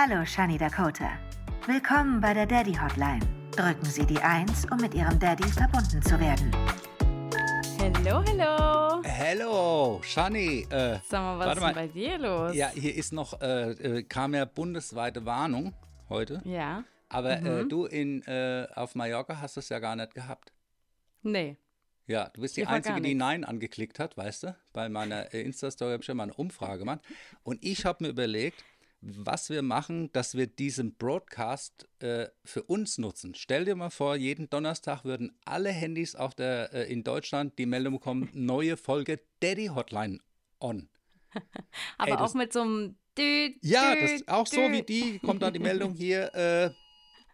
Hallo, Shani Dakota. Willkommen bei der Daddy Hotline. Drücken Sie die 1, um mit Ihrem Daddy verbunden zu werden. Hallo, hallo. Hello, Shani. Äh, Sag mal, was ist denn bei dir los? Ja, hier ist noch, äh, äh, kam ja bundesweite Warnung heute. Ja? Aber äh, Mhm. du in, äh, auf Mallorca hast es ja gar nicht gehabt. Nee. Ja, du bist die war Einzige, die. Nein angeklickt hat, weißt du? Bei meiner äh, Insta-Story habe ich ja mal eine Umfrage gemacht. Und ich habe mir überlegt, was wir machen, dass wir diesen Broadcast äh, für uns nutzen. Stell dir mal vor, jeden Donnerstag würden alle Handys auf der, äh, in Deutschland die Meldung bekommen, neue Folge Daddy Hotline on. Aber Ey, auch mit so einem Dü, Ja, das auch so wie die kommt dann die Meldung hier. Äh,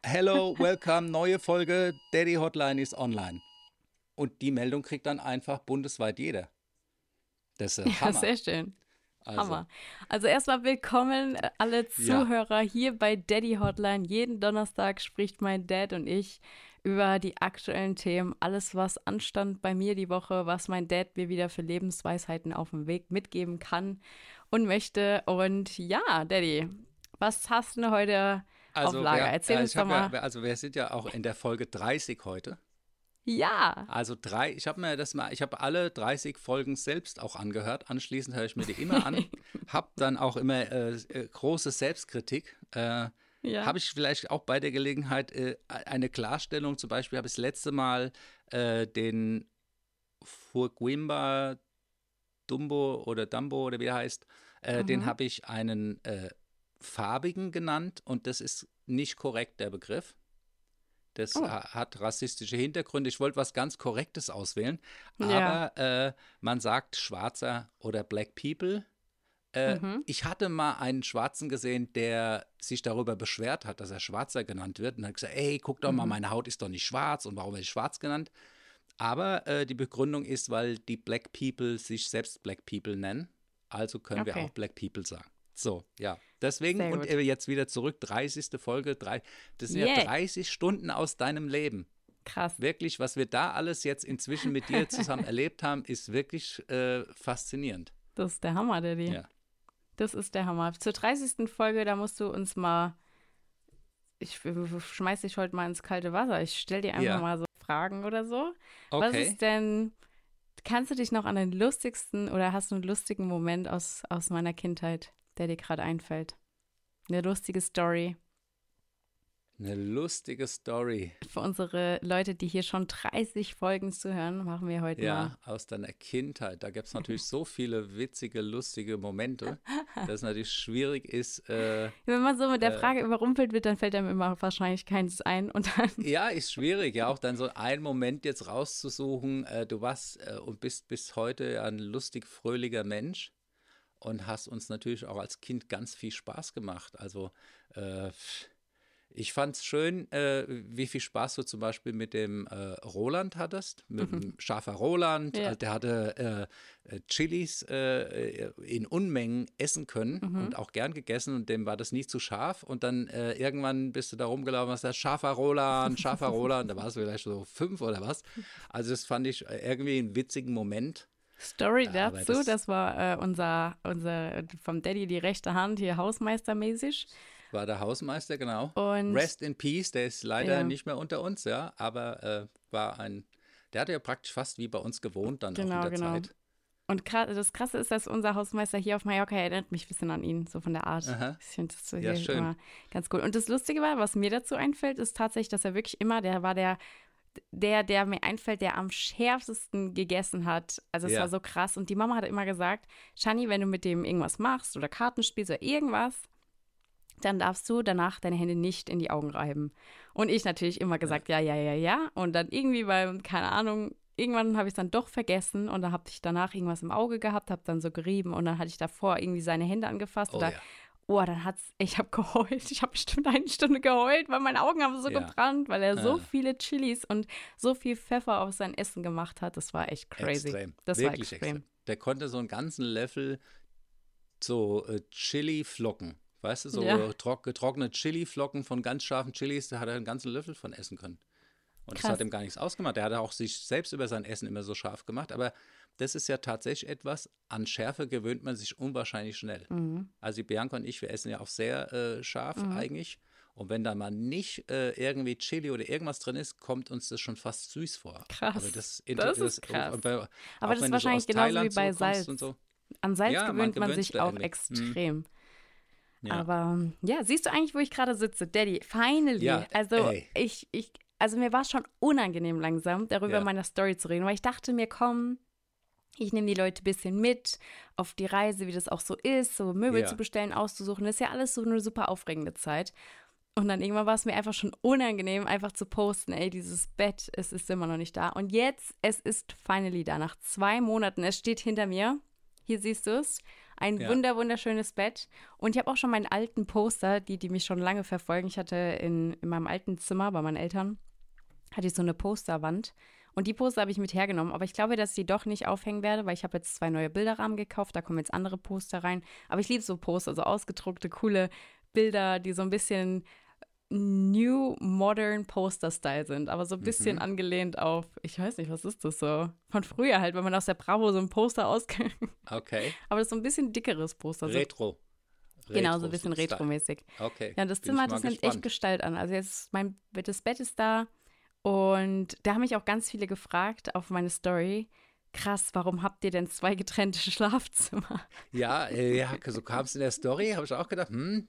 Hello, welcome, neue Folge, Daddy Hotline ist online. Und die Meldung kriegt dann einfach bundesweit jeder. Das ist Ja, Hammer. sehr schön. Also, Hammer. Also erstmal willkommen äh, alle Ja. Zuhörer hier bei Daddy Hotline. Jeden Donnerstag spricht mein Dad und ich über die aktuellen Themen, alles was anstand bei mir die Woche, was mein Dad mir wieder für Lebensweisheiten auf dem Weg mitgeben kann und möchte. Und ja, Daddy, was hast du heute also, auf Lager? wir- Erzähl äh, uns doch mal. Ja, also wir sind ja auch in der Folge 30 heute. Ja, Also drei, ich habe mir das mal, ich habe alle 30 Folgen selbst auch angehört. Anschließend höre ich mir die immer an. habe dann auch immer äh, äh, große Selbstkritik. Äh, ja. Habe ich vielleicht auch bei der Gelegenheit äh, eine Klarstellung, zum Beispiel habe ich das letzte Mal äh, den Fuguimba Dumbo oder Dumbo oder wie er heißt, äh, den Mhm. habe ich einen farbigen genannt und das ist nicht korrekt, der Begriff. Das Oh. ha- hat rassistische Hintergründe. Ich wollte was ganz Korrektes auswählen, Ja. aber äh, man sagt Schwarzer oder Black People. Äh, Mhm. Ich hatte mal einen Schwarzen gesehen, der sich darüber beschwert hat, dass er Schwarzer genannt wird. Und hat gesagt, ey, guck doch Mhm. mal, meine Haut ist doch nicht schwarz und warum werde ich schwarz genannt? Aber äh, die Begründung ist, weil die Black People sich selbst Black People nennen. Also können wir Okay. auch Black People sagen. So, ja. Deswegen Sehr und gut. äh, jetzt wieder zurück, 30. Folge. Drei, das sind ja Yeah. 30 Stunden aus deinem Leben. krass. Wirklich, was wir da alles jetzt inzwischen mit dir zusammen erlebt haben, ist wirklich äh, faszinierend. Das ist der Hammer, Daddy. Ja. Das ist der Hammer. Zur 30. Folge, da musst du uns mal. Ich schmeiß dich heute mal ins kalte Wasser. Ich stell dir einfach Ja. mal so Fragen oder so. Was Okay. ist denn. Kannst du dich noch an den lustigsten oder hast du einen lustigen Moment aus, aus meiner Kindheit, der dir gerade einfällt? Eine lustige Story Eine lustige Story. für unsere Leute, die hier schon 30 Folgen zuhören, machen wir heute mal. Ja, aus deiner Kindheit. Da gibt es natürlich so viele witzige, lustige Momente, dass es natürlich schwierig ist. Äh, Wenn man so mit der Äh. Frage überrumpelt wird, dann fällt einem immer wahrscheinlich keins ein und dann. ja, ist schwierig, ja, auch dann so einen Moment jetzt rauszusuchen. Äh, du warst äh, und bist bis heute ein lustig, fröhlicher Mensch und hast uns natürlich auch als Kind ganz viel Spaß gemacht. Also, äh, ich fand es schön, äh, wie viel Spaß du zum Beispiel mit dem äh, Roland hattest, mit dem Schafer Roland. Mhm. Ja. Also der hatte äh, äh, Chilis äh, in Unmengen essen können Mhm. und auch gern gegessen und dem war das nie zu scharf. Und dann äh, irgendwann bist du da rumgelaufen und hast gesagt, Schafer Roland, Schafer Roland, da war es vielleicht so fünf oder was. Also das fand ich irgendwie einen witzigen Moment. Story Ja, dazu, das, das- war äh, unser, unser vom Daddy die rechte Hand, hier hausmeistermäßig. War der Hausmeister, genau. Und Rest in Peace, der ist leider Ja. nicht mehr unter uns, ja, aber äh, war ein, der hat ja praktisch fast wie bei uns gewohnt dann Genau, auch in der genau. Zeit. Und das Krasse ist, dass unser Hausmeister hier auf Mallorca erinnert mich ein bisschen an ihn, so von der Art. Aha. Ich finde das so Ja, hier schön. immer ganz cool. Und das Lustige war, was mir dazu einfällt, ist tatsächlich, dass er wirklich immer, der war der, der, der mir einfällt, der am schärfsten gegessen hat. Also es Ja. war so krass. Und die Mama hat immer gesagt, Shani, wenn du mit dem irgendwas machst oder Karten spielst oder irgendwas, dann darfst du danach deine Hände nicht in die Augen reiben. Und ich natürlich immer gesagt, ja, ja, ja, ja. Und dann irgendwie, weil, keine Ahnung, irgendwann habe ich es dann doch vergessen und da habe ich danach irgendwas im Auge gehabt, habe dann so gerieben und dann hatte ich davor irgendwie seine Hände angefasst. Oh oder, ja. Oh, dann hat's, ich habe geheult. Ich habe bestimmt eine Stunde geheult, weil meine Augen haben so Ja. gebrannt, weil er so Ja. viele Chilis und so viel Pfeffer auf sein Essen gemacht hat. Das war echt crazy. Extrem. Das Wirklich war extrem. Der konnte so einen ganzen Löffel so äh, Chili-Flocken, weißt du, so Ja. trock, getrocknete Chili-Flocken von ganz scharfen Chilis, da hat er einen ganzen Löffel von essen können. Und das Krass. hat ihm gar nichts ausgemacht. Er hat auch sich selbst über sein Essen immer so scharf gemacht. Aber das ist ja tatsächlich etwas, an Schärfe gewöhnt man sich unwahrscheinlich schnell. Mhm. Also Bianca und ich, wir essen ja auch sehr äh, scharf eigentlich. Und wenn da mal nicht äh, irgendwie Chili oder irgendwas drin ist, kommt uns das schon fast süß vor. Krass. Aber das, Das ist krass. Aber, Aber das ist wahrscheinlich aus genauso Thailand wie bei Salz. Und so. An Salz Ja, man gewöhnt man gewöhnt sich auch irgendwie. Mhm. extrem. Ja. Aber ja, siehst du eigentlich, wo ich gerade sitze? Daddy, finally. Ja, also ey. ich, ich, also mir war es schon unangenehm langsam, darüber Ja. in meiner Story zu reden, weil ich dachte mir, komm, ich nehme die Leute ein bisschen mit auf die Reise, wie das auch so ist, so Möbel Ja. zu bestellen, auszusuchen. Das ist ja alles so eine super aufregende Zeit. Und dann irgendwann war es mir einfach schon unangenehm, einfach zu posten, ey, dieses Bett, es ist immer noch nicht da. Und jetzt, es ist finally da, nach zwei Monaten. Es steht hinter mir. Hier siehst du es. Ein Ja. wunder, wunderschönes Bett. Und ich habe auch schon meinen alten Poster, die, die mich schon lange verfolgen. Ich hatte in, in meinem alten Zimmer bei meinen Eltern, hatte ich so eine Posterwand. Und die Poster habe ich mit hergenommen. Aber ich glaube, dass ich die doch nicht aufhängen werde, weil ich habe jetzt zwei neue Bilderrahmen gekauft. Da kommen jetzt andere Poster rein. Aber ich liebe so Poster, so ausgedruckte, coole Bilder, die so ein bisschen New Modern Poster Style sind, aber so ein bisschen Mhm. angelehnt auf, ich weiß nicht, was ist das so? Von früher halt, wenn man aus der Bravo so ein Poster aus. Okay. aber das ist so ein bisschen dickeres Poster. So, Retro. genau, so ein bisschen retromäßig. Okay. Ja, das Bin Zimmer, das nimmt echt. Gestalt an. Also jetzt mein das Bett ist da und da haben mich auch ganz viele gefragt auf meine Story. Krass, warum habt ihr denn zwei getrennte Schlafzimmer? Ja, äh, ja, so kam es in der Story, habe ich auch gedacht, hm.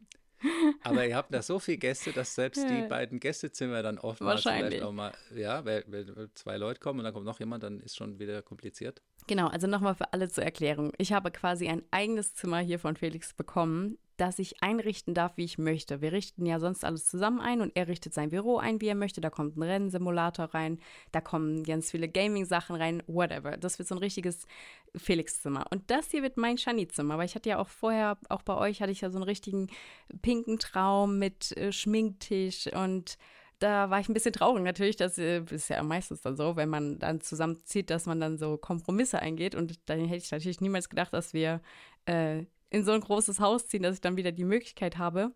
Aber ihr habt da so viele Gäste, dass selbst die beiden Gästezimmer dann oftmals Wahrscheinlich. vielleicht auch mal, ja, wenn zwei Leute kommen und dann kommt noch jemand, dann ist schon wieder kompliziert. Genau, also nochmal für alle zur Erklärung. Ich habe quasi ein eigenes Zimmer hier von Felix bekommen, das ich einrichten darf, wie ich möchte. Wir richten ja sonst alles zusammen ein und er richtet sein Büro ein, wie er möchte. Da kommt ein Rennsimulator rein, da kommen ganz viele Gaming-Sachen rein, whatever. Das wird so ein richtiges Felix-Zimmer. Und das hier wird mein Shani-Zimmer, weil ich hatte ja auch vorher, auch bei euch hatte ich ja so einen richtigen pinken Traum mit äh, Schminktisch und da war ich ein bisschen traurig natürlich, das äh, ist ja meistens dann so, wenn man dann zusammenzieht, dass man dann so Kompromisse eingeht und dann hätte ich natürlich niemals gedacht, dass wir äh, in so ein großes Haus ziehen, dass ich dann wieder die Möglichkeit habe.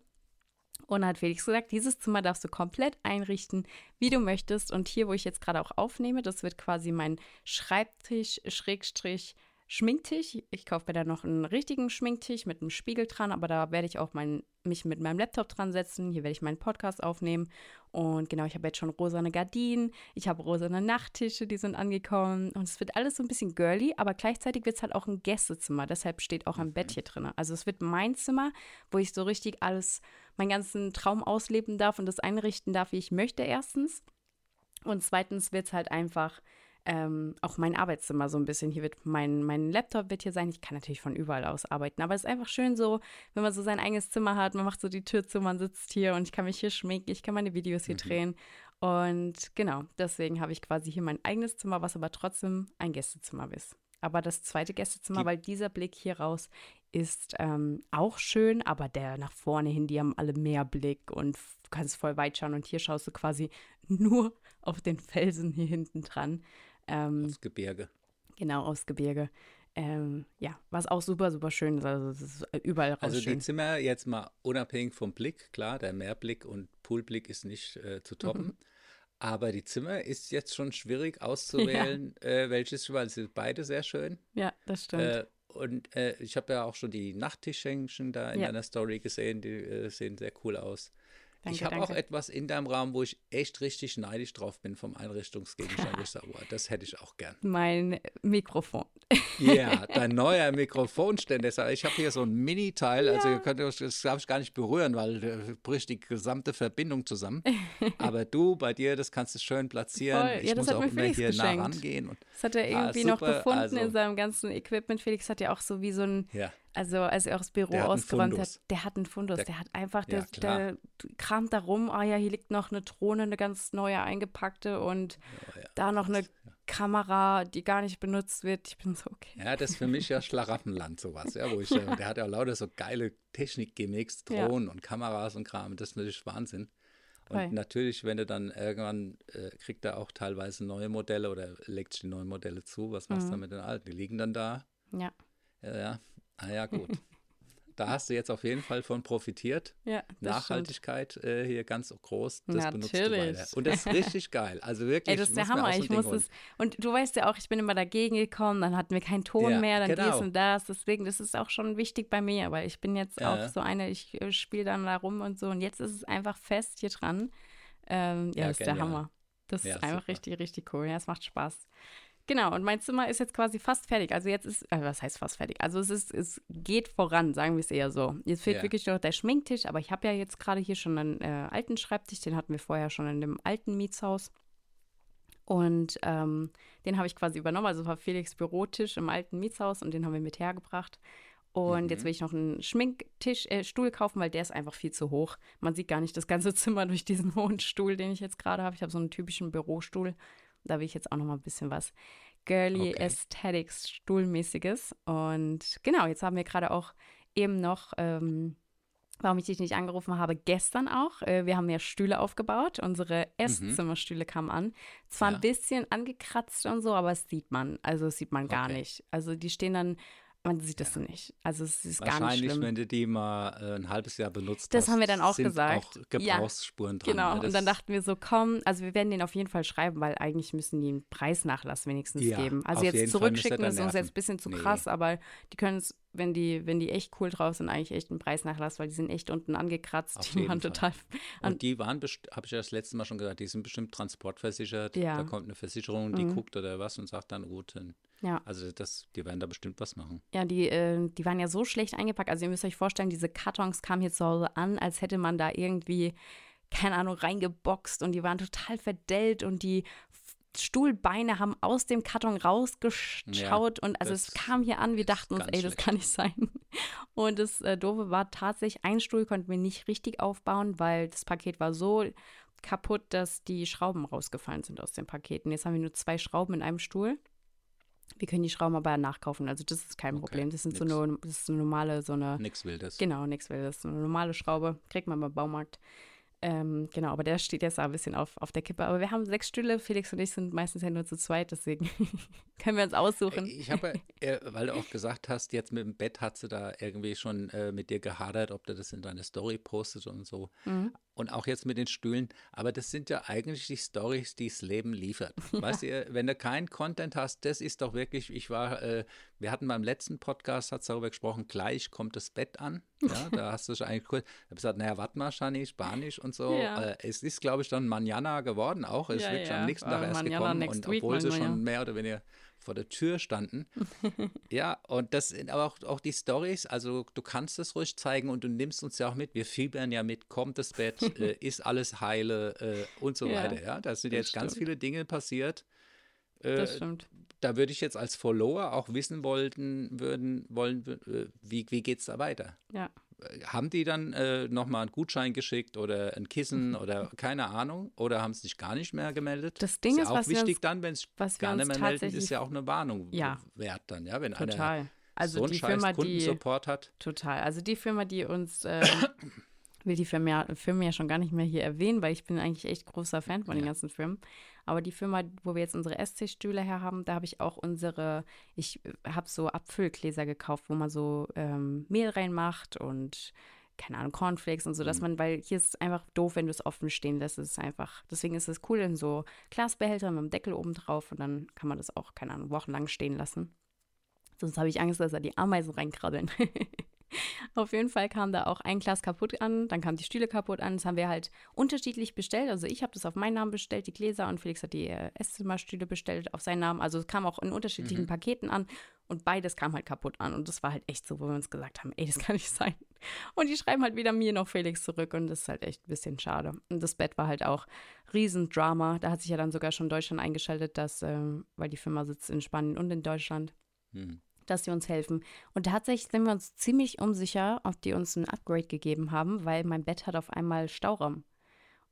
Und dann hat Felix gesagt, dieses Zimmer darfst du komplett einrichten, wie du möchtest. Und hier, wo ich jetzt gerade auch aufnehme, das wird quasi mein Schreibtisch, Schrägstrich, Schminktisch. Ich kaufe mir da noch einen richtigen Schminktisch mit einem Spiegel dran, aber da werde ich auch mein, mich mit meinem Laptop dran setzen. Hier werde ich meinen Podcast aufnehmen. Und genau, ich habe jetzt schon rosane Gardinen, ich habe rosane Nachttische, die sind angekommen. Und es wird alles so ein bisschen girly, aber gleichzeitig wird es halt auch ein Gästezimmer. Deshalb steht auch ein Bett hier drin. Also es wird mein Zimmer, wo ich so richtig alles, meinen ganzen Traum ausleben darf und das einrichten darf, wie ich möchte, erstens. Und zweitens wird es halt einfach ähm, auch mein Arbeitszimmer so ein bisschen. Hier wird mein, mein Laptop wird hier sein. Ich kann natürlich von überall aus arbeiten, aber es ist einfach schön so, wenn man so sein eigenes Zimmer hat. Man macht so die Tür zu, man sitzt hier und ich kann mich hier schminken, ich kann meine Videos hier drehen. Und genau, deswegen habe ich quasi hier mein eigenes Zimmer, was aber trotzdem ein Gästezimmer ist. Aber das zweite Gästezimmer, Die- weil dieser Blick hier raus ist ähm, auch schön, aber der nach vorne hin, die haben alle Meerblick und f- du kannst voll weit schauen und hier schaust du quasi nur auf den Felsen hier hinten dran. Ähm, Das Gebirge. genau, aufs Gebirge. Ähm, ja, was auch super, super schön ist. Also es ist überall raus Also die schön. Zimmer jetzt mal unabhängig vom Blick, klar, der Meerblick und Poolblick ist nicht äh, zu toppen. Mhm. Aber die Zimmer ist jetzt schon schwierig auszuwählen, äh, welches, weil sie sind beide sehr schön. Ja, das stimmt. Äh, und äh, ich habe ja auch schon die Nachttischschenken da in Ja. deiner Story gesehen, die äh, sehen sehr cool aus. Ich Danke, habe auch etwas in deinem Raum, wo ich echt richtig neidisch drauf bin vom Einrichtungsgegenstand. ich sage, wow, das hätte ich auch gern. mein Mikrofon. Ja, dein neuer Mikrofonständer. Ich habe hier so ein Mini-Teil, also ihr könnt euch, das darf ich gar nicht berühren, weil äh, bricht die gesamte Verbindung zusammen. Aber du, bei dir, das kannst du schön platzieren. Voll. Ich Ja, das muss hat auch mir immer Felix hier nah geschenkt. rangehen. Und, Das hat er Ah, irgendwie noch super, gefunden also- in seinem ganzen Equipment. Felix hat ja auch so wie so ein, ja, also als er auch das Büro ausgeräumt hat, der hat einen Fundus. Der, Der- hat einfach, Ja, der, klar. der kramt da rum, ah ja, hier liegt noch eine Drohne, eine ganz neue eingepackte und Oh, ja. da noch eine Kamera, die gar nicht benutzt wird. Ich bin so, okay. ja, das ist für mich ja Schlaraffenland, sowas. Ja, wo ich, äh, der hat ja lauter so geile Technik-Gimmicks, Ja. Drohnen und Kameras und Kram. Das ist natürlich Wahnsinn. Und Voll. natürlich, wenn du dann irgendwann äh, kriegt er auch teilweise neue Modelle oder legt sich die neuen Modelle zu, was machst du Mhm. dann mit den alten? Die liegen dann da. Ja. Ja, ja. Ah ja, gut. da hast du jetzt auf jeden Fall von profitiert. Ja, Nachhaltigkeit äh, hier ganz groß, das benutzt du Natürlich. weiter. Und das ist richtig geil. Also wirklich. Ey, das ist der Hammer. Ich Ding muss holen. es. Und du weißt ja auch, ich bin immer dagegen gekommen, dann hatten wir keinen Ton Ja, mehr, dann genau. dies und das. Deswegen, das ist auch schon wichtig bei mir, weil ich bin jetzt Ja. auch so eine, ich äh, spiele dann da rum und so. Und jetzt ist es einfach fest hier dran. Ähm, ja, Ja, das ist der genial. Hammer. Das ist einfach super. richtig, richtig cool. Ja, es macht Spaß. Genau, und mein Zimmer ist jetzt quasi fast fertig. Also jetzt ist, äh, was heißt fast fertig? Also es ist, es geht voran, sagen wir es eher so. Jetzt fehlt Ja. wirklich noch der Schminktisch, aber ich habe ja jetzt gerade hier schon einen äh, alten Schreibtisch, den hatten wir vorher schon in dem alten Mietshaus. Und ähm, den habe ich quasi übernommen. Also war Felix Bürotisch im alten Mietshaus und den haben wir mit hergebracht. Und jetzt Mhm. will ich noch einen Schminktisch, äh, Stuhl kaufen, weil der ist einfach viel zu hoch. Man sieht gar nicht das ganze Zimmer durch diesen hohen Stuhl, den ich jetzt gerade habe. Ich habe so einen typischen Bürostuhl. Da will ich jetzt auch noch mal ein bisschen was Girly Okay. Aesthetics Stuhlmäßiges. Und genau, jetzt haben wir gerade auch eben noch, ähm, warum ich dich nicht angerufen habe, gestern auch. Äh, wir haben ja Stühle aufgebaut. Unsere Esszimmerstühle kamen an. Zwar Ja. ein bisschen angekratzt und so, aber es sieht man. Also das sieht man gar Okay. nicht. Also die stehen dann, man sieht das nicht. Also es ist gar nicht Wahrscheinlich, wenn du die mal äh, ein halbes Jahr benutzt Das hast. haben wir dann auch sind gesagt. Auch Ja, Gebrauchsspuren dran. Genau, ne? und dann dachten wir so, komm, also wir werden den auf jeden Fall schreiben, weil eigentlich müssen die einen Preisnachlass wenigstens Ja, geben. Also jetzt zurückschicken ist uns jetzt ein bisschen zu Nee. krass, aber die können es, wenn die, wenn die echt cool drauf sind, eigentlich echt einen Preisnachlass, weil die sind echt unten angekratzt. Auf die waren Fall. total. Und die waren, habe ich ja das letzte Mal schon gesagt, die sind bestimmt transportversichert. Ja. Da kommt eine Versicherung, die Mhm. guckt oder was und sagt dann, gut, dann- Ja. also das, die werden da bestimmt was machen. Ja, die, äh, die waren ja so schlecht eingepackt. Also ihr müsst euch vorstellen, diese Kartons kamen hier zu Hause an, als hätte man da irgendwie, keine Ahnung, reingeboxt und die waren total verdellt und die Stuhlbeine haben aus dem Karton rausgeschaut und also es kam hier an, wir dachten uns, ey, das schlecht. kann nicht sein. Und das äh, Doofe war tatsächlich, ein Stuhl konnten wir nicht richtig aufbauen, weil das Paket war so kaputt, dass die Schrauben rausgefallen sind aus den Paketen. Jetzt haben wir nur zwei Schrauben in einem Stuhl. Wir können die Schrauben aber nachkaufen, also das ist kein Okay, Problem. Das sind so nix. eine, das ist eine normale, so eine, Nix Wildes. genau, nichts Wildes, so eine normale Schraube, kriegt man beim Baumarkt. Ähm, genau, aber der steht jetzt ein bisschen auf, auf der Kippe. Aber wir haben sechs Stühle, Felix und ich sind meistens ja nur zu zweit, deswegen können wir uns aussuchen. Ich habe, äh, weil du auch gesagt hast, jetzt mit dem Bett hat sie da irgendwie schon äh, mit dir gehadert, ob du das in deine Story postet und so. Mhm. Und auch jetzt mit den Stühlen. Aber das sind ja eigentlich die Stories, die das Leben liefert. Weißt du, wenn du keinen Content hast, das ist doch wirklich, ich war, äh, wir hatten beim letzten Podcast, hat darüber gesprochen, gleich kommt das Bett an. Ja, da hast du schon eigentlich kurz, ich habe gesagt, naja, warte mal, Shani, Spanisch und so. Ja. Äh, es ist, glaube ich, dann Manjana geworden auch. Es Ja, wirklich ja, am nächsten Tag erst Mañana gekommen. Und week, obwohl sie mein schon mehr oder weniger vor der Tür standen. ja, und das sind aber auch, auch die Stories, also du kannst es ruhig zeigen und du nimmst uns ja auch mit. Wir fiebern ja mit, kommt das Bett, äh, ist alles heile äh, und so weiter. Ja, da sind jetzt ganz stimmt. viele Dinge passiert. Äh, Das stimmt. Da würde ich jetzt als Follower auch wissen wollten, würden, wollen, äh, wie, wie geht es da weiter? Ja. Haben die dann äh, nochmal einen Gutschein geschickt oder ein Kissen oder keine Ahnung? Oder haben sie sich gar nicht mehr gemeldet? Das Ding ist ist, ja auch was wichtig uns- dann, wenn es gar nicht mehr melden, ist ja auch eine Warnung Ja. wert dann, ja, wenn einer Total. Also so einen die scheiß Firma, die Kundensupport hat. Total. Also die Firma, die uns, äh, will die Firma, Firma ja schon gar nicht mehr hier erwähnen, weil ich bin eigentlich echt großer Fan von den Ja. ganzen Firmen. Aber die Firma, wo wir jetzt unsere Esstischstühle her haben, da habe ich auch unsere, ich habe so Abfüllgläser gekauft, wo man so ähm, Mehl reinmacht und keine Ahnung, Cornflakes und so, dass Mhm. man, weil hier ist es einfach doof, wenn du es offen stehen lässt. Es ist einfach, deswegen ist es cool in so Glasbehältern mit dem Deckel oben drauf und dann kann man das auch, keine Ahnung, wochenlang stehen lassen. Sonst habe ich Angst, dass da die Ameisen reinkrabbeln. Auf jeden Fall kam da auch ein Glas kaputt an, dann kamen die Stühle kaputt an. Das haben wir halt unterschiedlich bestellt. Also ich habe das auf meinen Namen bestellt, die Gläser, und Felix hat die äh, Esszimmerstühle bestellt auf seinen Namen. Also es kam auch in unterschiedlichen Mhm. Paketen an und beides kam halt kaputt an. Und das war halt echt so, wo wir uns gesagt haben, ey, das kann nicht sein. Und die schreiben halt wieder mir noch Felix zurück und das ist halt echt ein bisschen schade. Und das Bett war halt auch Riesendrama. Da hat sich ja dann sogar schon Deutschland eingeschaltet, dass, ähm, weil die Firma sitzt in Spanien und in Deutschland Hm. Dass sie uns helfen. Und tatsächlich sind wir uns ziemlich unsicher, ob die uns ein Upgrade gegeben haben, weil mein Bett hat auf einmal Stauraum.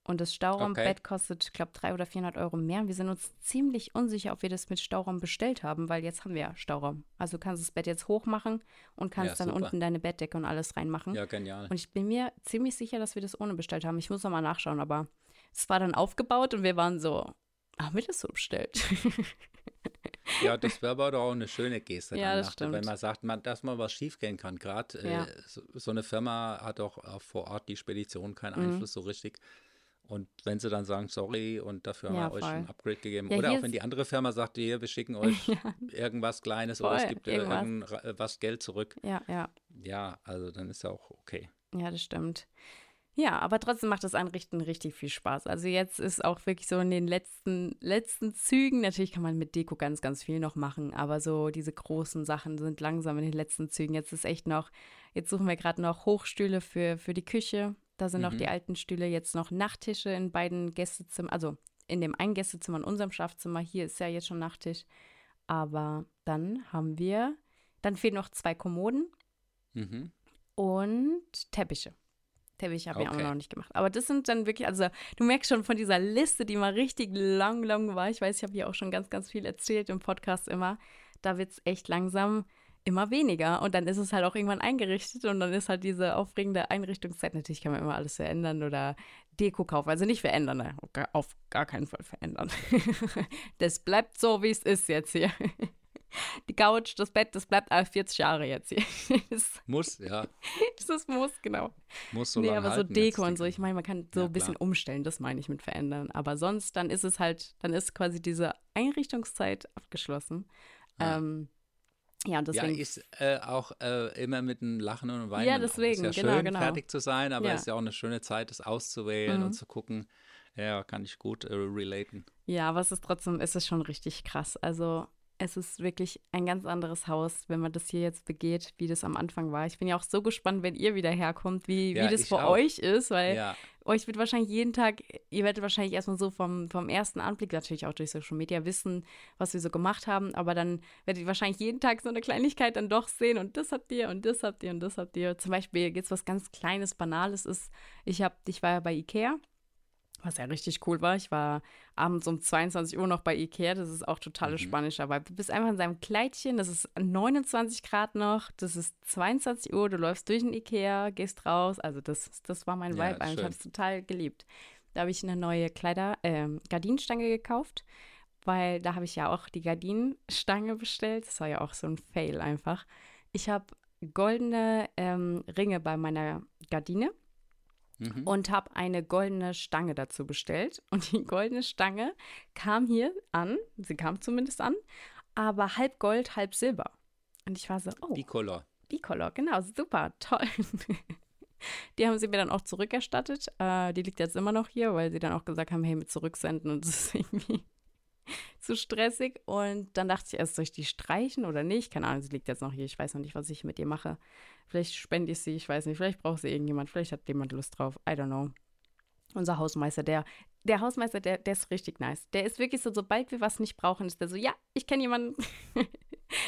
Und das Stauraumbett kostet, ich glaube, 300 oder 400 Euro mehr. Und wir sind uns ziemlich unsicher, ob wir das mit Stauraum bestellt haben, weil jetzt haben wir ja Stauraum. Also du kannst das Bett jetzt hochmachen und kannst Ja, dann unten deine Bettdecke und alles reinmachen. Ja, genial. Und ich bin mir ziemlich sicher, dass wir das ohne bestellt haben. Ich muss noch mal nachschauen, aber es war dann aufgebaut und wir waren so, haben wir das so bestellt? Ja, das wäre aber doch auch eine schöne Geste. Ja, dann das nach- stimmt. Wenn man sagt, man, dass mal was schiefgehen kann. Gerade Ja. äh, so, so eine Firma hat auch, auch vor Ort die Spedition keinen Mhm. Einfluss so richtig. Und wenn sie dann sagen, sorry, und dafür haben Ja, wir euch voll. ein Upgrade gegeben. Ja, Oder auch wenn die andere Firma sagt, hier, wir schicken euch irgendwas Kleines oder es Voll, gibt äh, irgendwas. irgendwas. Was Geld zurück. Ja, ja. Ja, also dann ist ja auch okay. Ja, das stimmt. Ja, aber trotzdem macht das Einrichten richtig viel Spaß. Also jetzt ist auch wirklich so in den letzten, letzten Zügen, natürlich kann man mit Deko ganz, ganz viel noch machen, aber so diese großen Sachen sind langsam in den letzten Zügen. Jetzt ist echt noch, jetzt suchen wir gerade noch Hochstühle für, für die Küche. Da sind noch Mhm. die alten Stühle, jetzt noch Nachttische in beiden Gästezimmern, also in dem einen Gästezimmer, in unserem Schlafzimmer. Hier ist ja jetzt schon Nachttisch. Aber dann haben wir, dann fehlen noch zwei Kommoden Mhm. und Teppiche. Teppiche haben wir auch Okay. noch nicht gemacht. Aber das sind dann wirklich, also du merkst schon von dieser Liste, die mal richtig lang, lang war. Ich weiß, ich habe hier auch schon ganz, ganz viel erzählt im Podcast immer. Da wird es echt langsam immer weniger. Und dann ist es halt auch irgendwann eingerichtet und dann ist halt diese aufregende Einrichtungszeit. Natürlich kann man immer alles verändern oder Deko kaufen. Also nicht verändern, ne? Auf gar keinen Fall verändern. das bleibt so, wie es ist jetzt hier. Die Couch, das Bett, das bleibt alle 40 Jahre jetzt hier. Das, Muss, ja, das muss, genau. muss so nee, aber so Deko und so, ich meine, man kann so Ja, ein bisschen klar. umstellen, das meine ich mit verändern. Aber sonst, dann ist es halt, dann ist quasi diese Einrichtungszeit abgeschlossen. Ja. Ähm, ja, und Ja, deswegen. ist äh, auch äh, immer mit einem Lachen und einem Weinen. Ja, auch. deswegen, Ist ja genau, schön, genau. fertig zu sein, aber Ja. es ist ja auch eine schöne Zeit, das auszuwählen Mhm. und zu gucken. Ja, kann ich gut äh, relaten. Ja, aber es ist trotzdem, es ist schon richtig krass. Also es ist wirklich ein ganz anderes Haus, wenn man das hier jetzt begeht, wie das am Anfang war. Ich bin ja auch so gespannt, wenn ihr wieder herkommt, wie, Ja, wie das für auch. euch ist, weil Ja, euch wird wahrscheinlich jeden Tag, ihr werdet wahrscheinlich erstmal so vom, vom ersten Anblick, natürlich auch durch Social Media, wissen, was wir so gemacht haben, aber dann werdet ihr wahrscheinlich jeden Tag so eine Kleinigkeit dann doch sehen und das habt ihr und das habt ihr und das habt ihr. Zum Beispiel jetzt was ganz Kleines, Banales ist, ich, hab, ich war ja bei Ikea, was ja richtig cool war. Ich war abends um 22 Uhr noch bei Ikea, das ist auch totale Mhm. spanischer Vibe. Du bist einfach in seinem Kleidchen, das ist 29 Grad noch, das ist 22 Uhr, du läufst durch den Ikea, gehst raus, also das, das war mein Ja, Vibe, eigentlich. ich habe es total geliebt. Da habe ich eine neue Kleider, ähm, Gardinenstange gekauft, weil da habe ich ja auch die Gardinenstange bestellt. Das war ja auch so ein Fail einfach. Ich habe goldene ähm, Ringe bei meiner Gardine mhm. und habe eine goldene Stange dazu bestellt. Und die goldene Stange kam hier an, sie kam zumindest an, aber halb Gold, halb Silber. Und ich war so, oh, Bicolor. Bicolor, genau, super, toll. Die haben sie mir dann auch zurückerstattet. Äh, die liegt jetzt immer noch hier, weil sie dann auch gesagt haben, hey, mit zurücksenden und das ist irgendwie zu stressig. Und dann dachte ich erst, soll ich die streichen oder nicht? Keine Ahnung, sie liegt jetzt noch hier. Ich weiß noch nicht, was ich mit ihr mache. Vielleicht spende ich sie, ich weiß nicht. Vielleicht braucht sie irgendjemand. Vielleicht hat jemand Lust drauf. I don't know. Unser Hausmeister, der, der Hausmeister, der, der ist richtig nice. Der ist wirklich so, sobald wir was nicht brauchen, ist der so, ja, ich kenne jemanden,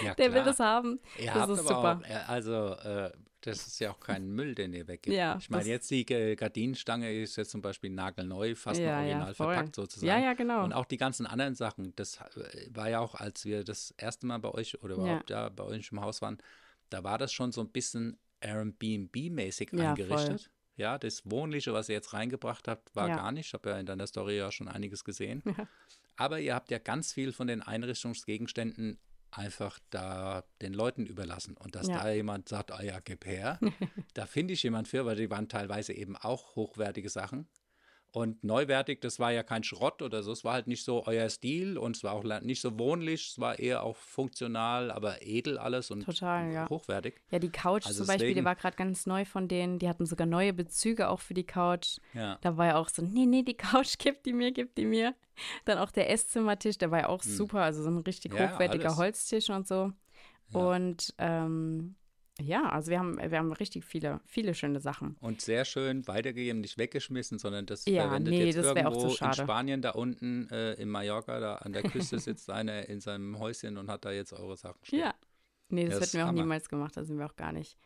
Ja, der will das haben. Ihr Das ist super. Auch, äh, also, äh, das ist ja auch kein Müll, den ihr weggibt. Ja, ich meine, jetzt die äh, Gardinenstange ist jetzt zum Beispiel nagelneu, fast Ja, noch ja, original voll. verpackt sozusagen. Ja, ja, genau. Und auch die ganzen anderen Sachen, das äh, war ja auch, als wir das erste Mal bei euch oder Ja. überhaupt ja. bei euch im Haus waren, da war das schon so ein bisschen Airbnb-mäßig Ja, eingerichtet. Ja, das Wohnliche, was ihr jetzt reingebracht habt, war Ja. gar nicht. Ich habe ja in deiner Story ja schon einiges gesehen. Ja. Aber ihr habt ja ganz viel von den Einrichtungsgegenständen einfach da den Leuten überlassen. Und dass Ja. da jemand sagt, ah ja, gib her, da finde ich jemand für, weil die waren teilweise eben auch hochwertige Sachen. Und neuwertig, das war ja kein Schrott oder so, es war halt nicht so euer Stil und es war auch nicht so wohnlich, es war eher auch funktional, aber edel alles und Total, ja. hochwertig. Ja, die Couch Also zum Beispiel, die war gerade ganz neu von denen. Die hatten sogar neue Bezüge auch für die Couch. Ja. Da war ja auch so, nee, nee, die Couch, gib die mir, gib die mir. Dann auch der Esszimmertisch, der war ja auch super, also so ein richtig Hm. Ja, hochwertiger alles. Holztisch und so. Und ähm, ja, also wir haben, wir haben richtig viele, viele schöne Sachen. Und sehr schön weitergegeben, nicht weggeschmissen, sondern das Ja, verwendet nee, jetzt das irgendwo in Spanien, da unten äh, in Mallorca, da an der Küste sitzt einer in seinem Häuschen und hat da jetzt eure Sachen stehen. Ja. Nee, das das hätten wir auch Hammer. niemals gemacht. Da sind wir auch gar nicht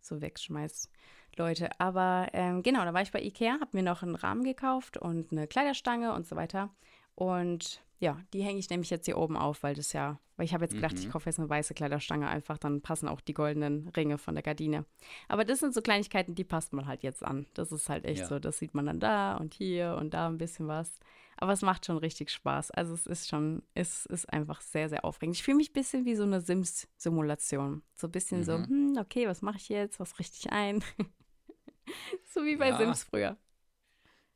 so wegschmeißt. Leute, aber ähm, genau, da war ich bei Ikea, habe mir noch einen Rahmen gekauft und eine Kleiderstange und so weiter. Und ja, die hänge ich nämlich jetzt hier oben auf, weil das ja, weil ich habe jetzt gedacht, ich Mhm. kaufe jetzt eine weiße Kleiderstange einfach, dann passen auch die goldenen Ringe von der Gardine. Aber das sind so Kleinigkeiten, die passt man halt jetzt an. Das ist halt echt Ja. so, das sieht man dann da und hier und da ein bisschen was. Aber es macht schon richtig Spaß. Also es ist schon, es ist einfach sehr, sehr aufregend. Ich fühle mich ein bisschen wie so eine Sims-Simulation. So ein bisschen so, Mhm. hm, okay, was mache ich jetzt? Was richte ich ein? so wie bei Ja. Sims früher.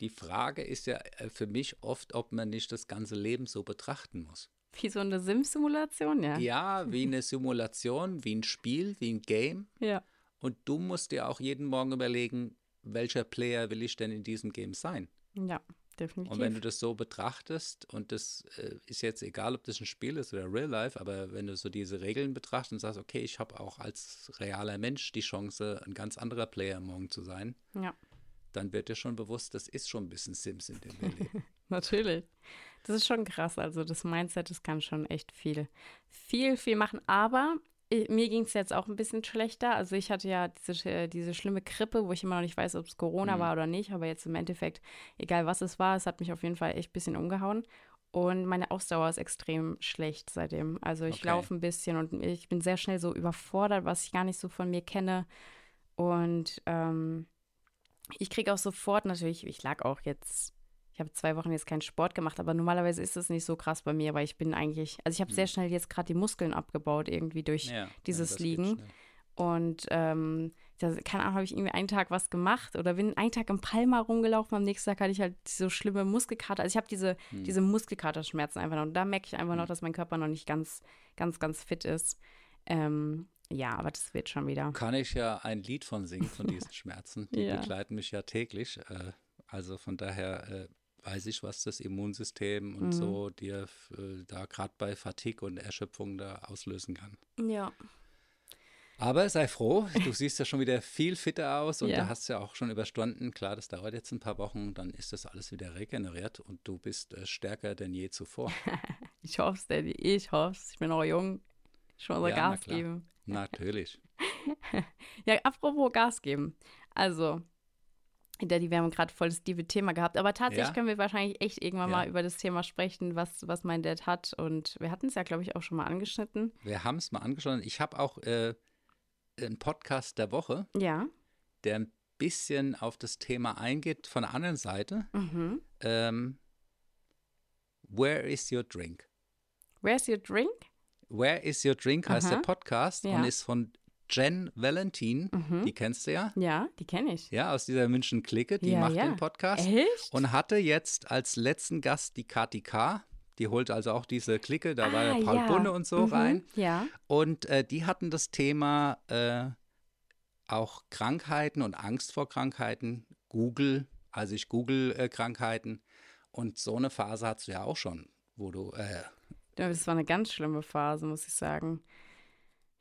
Die Frage ist ja äh, für mich oft, ob man nicht das ganze Leben so betrachten muss. Wie so eine Sims-Simulation, ja. Ja, wie eine Simulation, wie ein Spiel, wie ein Game. Ja. Und du musst dir auch jeden Morgen überlegen, welcher Player will ich denn in diesem Game sein? Ja, definitiv. Und wenn du das so betrachtest, und das äh, ist jetzt egal, ob das ein Spiel ist oder Real Life, aber wenn du so diese Regeln betrachtest und sagst, okay, ich habe auch als realer Mensch die Chance, ein ganz anderer Player morgen zu sein, ja. Dann wird dir schon bewusst, das ist schon ein bisschen Sims, in dem wir leben. Natürlich. Das ist schon krass. Also das Mindset, das kann schon echt viel, viel, viel machen. Aber mir ging es jetzt auch ein bisschen schlechter. Also ich hatte ja diese, äh, diese schlimme Grippe, wo ich immer noch nicht weiß, ob es Corona Mhm. war oder nicht. Aber jetzt im Endeffekt, egal was es war, es hat mich auf jeden Fall echt ein bisschen umgehauen. Und meine Ausdauer ist extrem schlecht seitdem. Also ich Okay. laufe ein bisschen und ich bin sehr schnell so überfordert, was ich gar nicht so von mir kenne. Und ähm, ich kriege auch sofort natürlich, ich lag auch jetzt, ich habe zwei Wochen jetzt keinen Sport gemacht, aber normalerweise ist das nicht so krass bei mir, weil ich bin eigentlich, also ich habe sehr schnell jetzt gerade die Muskeln abgebaut irgendwie durch Ja, dieses das geht Liegen. und ähm, da, keine Ahnung, habe ich irgendwie einen Tag was gemacht oder bin einen Tag im Palma rumgelaufen, am nächsten Tag hatte ich halt so schlimme Muskelkater. Also ich habe diese, Hm. diese Muskelkaterschmerzen einfach noch. Und da merke ich einfach noch, dass mein Körper noch nicht ganz, ganz, ganz fit ist. Ähm, ja, aber das wird schon wieder. Kann ich ja ein Lied von singen, von diesen Schmerzen. Die Ja. begleiten mich ja täglich. Äh, also von daher äh, weiß ich, was das Immunsystem und Mhm. so dir äh, da gerade bei Fatigue und Erschöpfung da auslösen kann. Ja. Aber sei froh, du siehst ja schon wieder viel fitter aus und Ja. du hast ja auch schon überstanden. Klar, das dauert jetzt ein paar Wochen, dann ist das alles wieder regeneriert und du bist äh, stärker denn je zuvor. Ich hoffe es, Daddy. Ich hoffe es. Ich bin noch jung. Schon mal Ja, na Gas klar. geben. Natürlich. Ja, apropos Gas geben. Also, Daddy, wir haben gerade voll das liebe Thema gehabt, aber tatsächlich Ja. können wir wahrscheinlich echt irgendwann Ja. mal über das Thema sprechen, was, was mein Dad hat. Und wir hatten es ja, glaube ich, auch schon mal angeschnitten. Wir haben es mal angeschaut. Ich habe auch äh, einen Podcast der Woche, Ja. der ein bisschen auf das Thema eingeht von der anderen Seite. Mhm. Ähm, Where is your drink? Where's your drink? Where is your drink heißt Aha. der Podcast Ja. und ist von Jen Valentin. Mhm. Die kennst du ja. Ja, die kenne ich. Ja, aus dieser München Clique. Die Ja, macht ja. den Podcast. Echt? Und hatte jetzt als letzten Gast die Kati K. Die holt also auch diese Clique, da war Ah, der Paul ja. Bunne und so Mhm. rein. Ja. Und äh, die hatten das Thema äh, auch Krankheiten und Angst vor Krankheiten. Google, also ich google äh, Krankheiten. Und so eine Phase hast du ja auch schon, wo du, äh, Das war eine ganz schlimme Phase, muss ich sagen.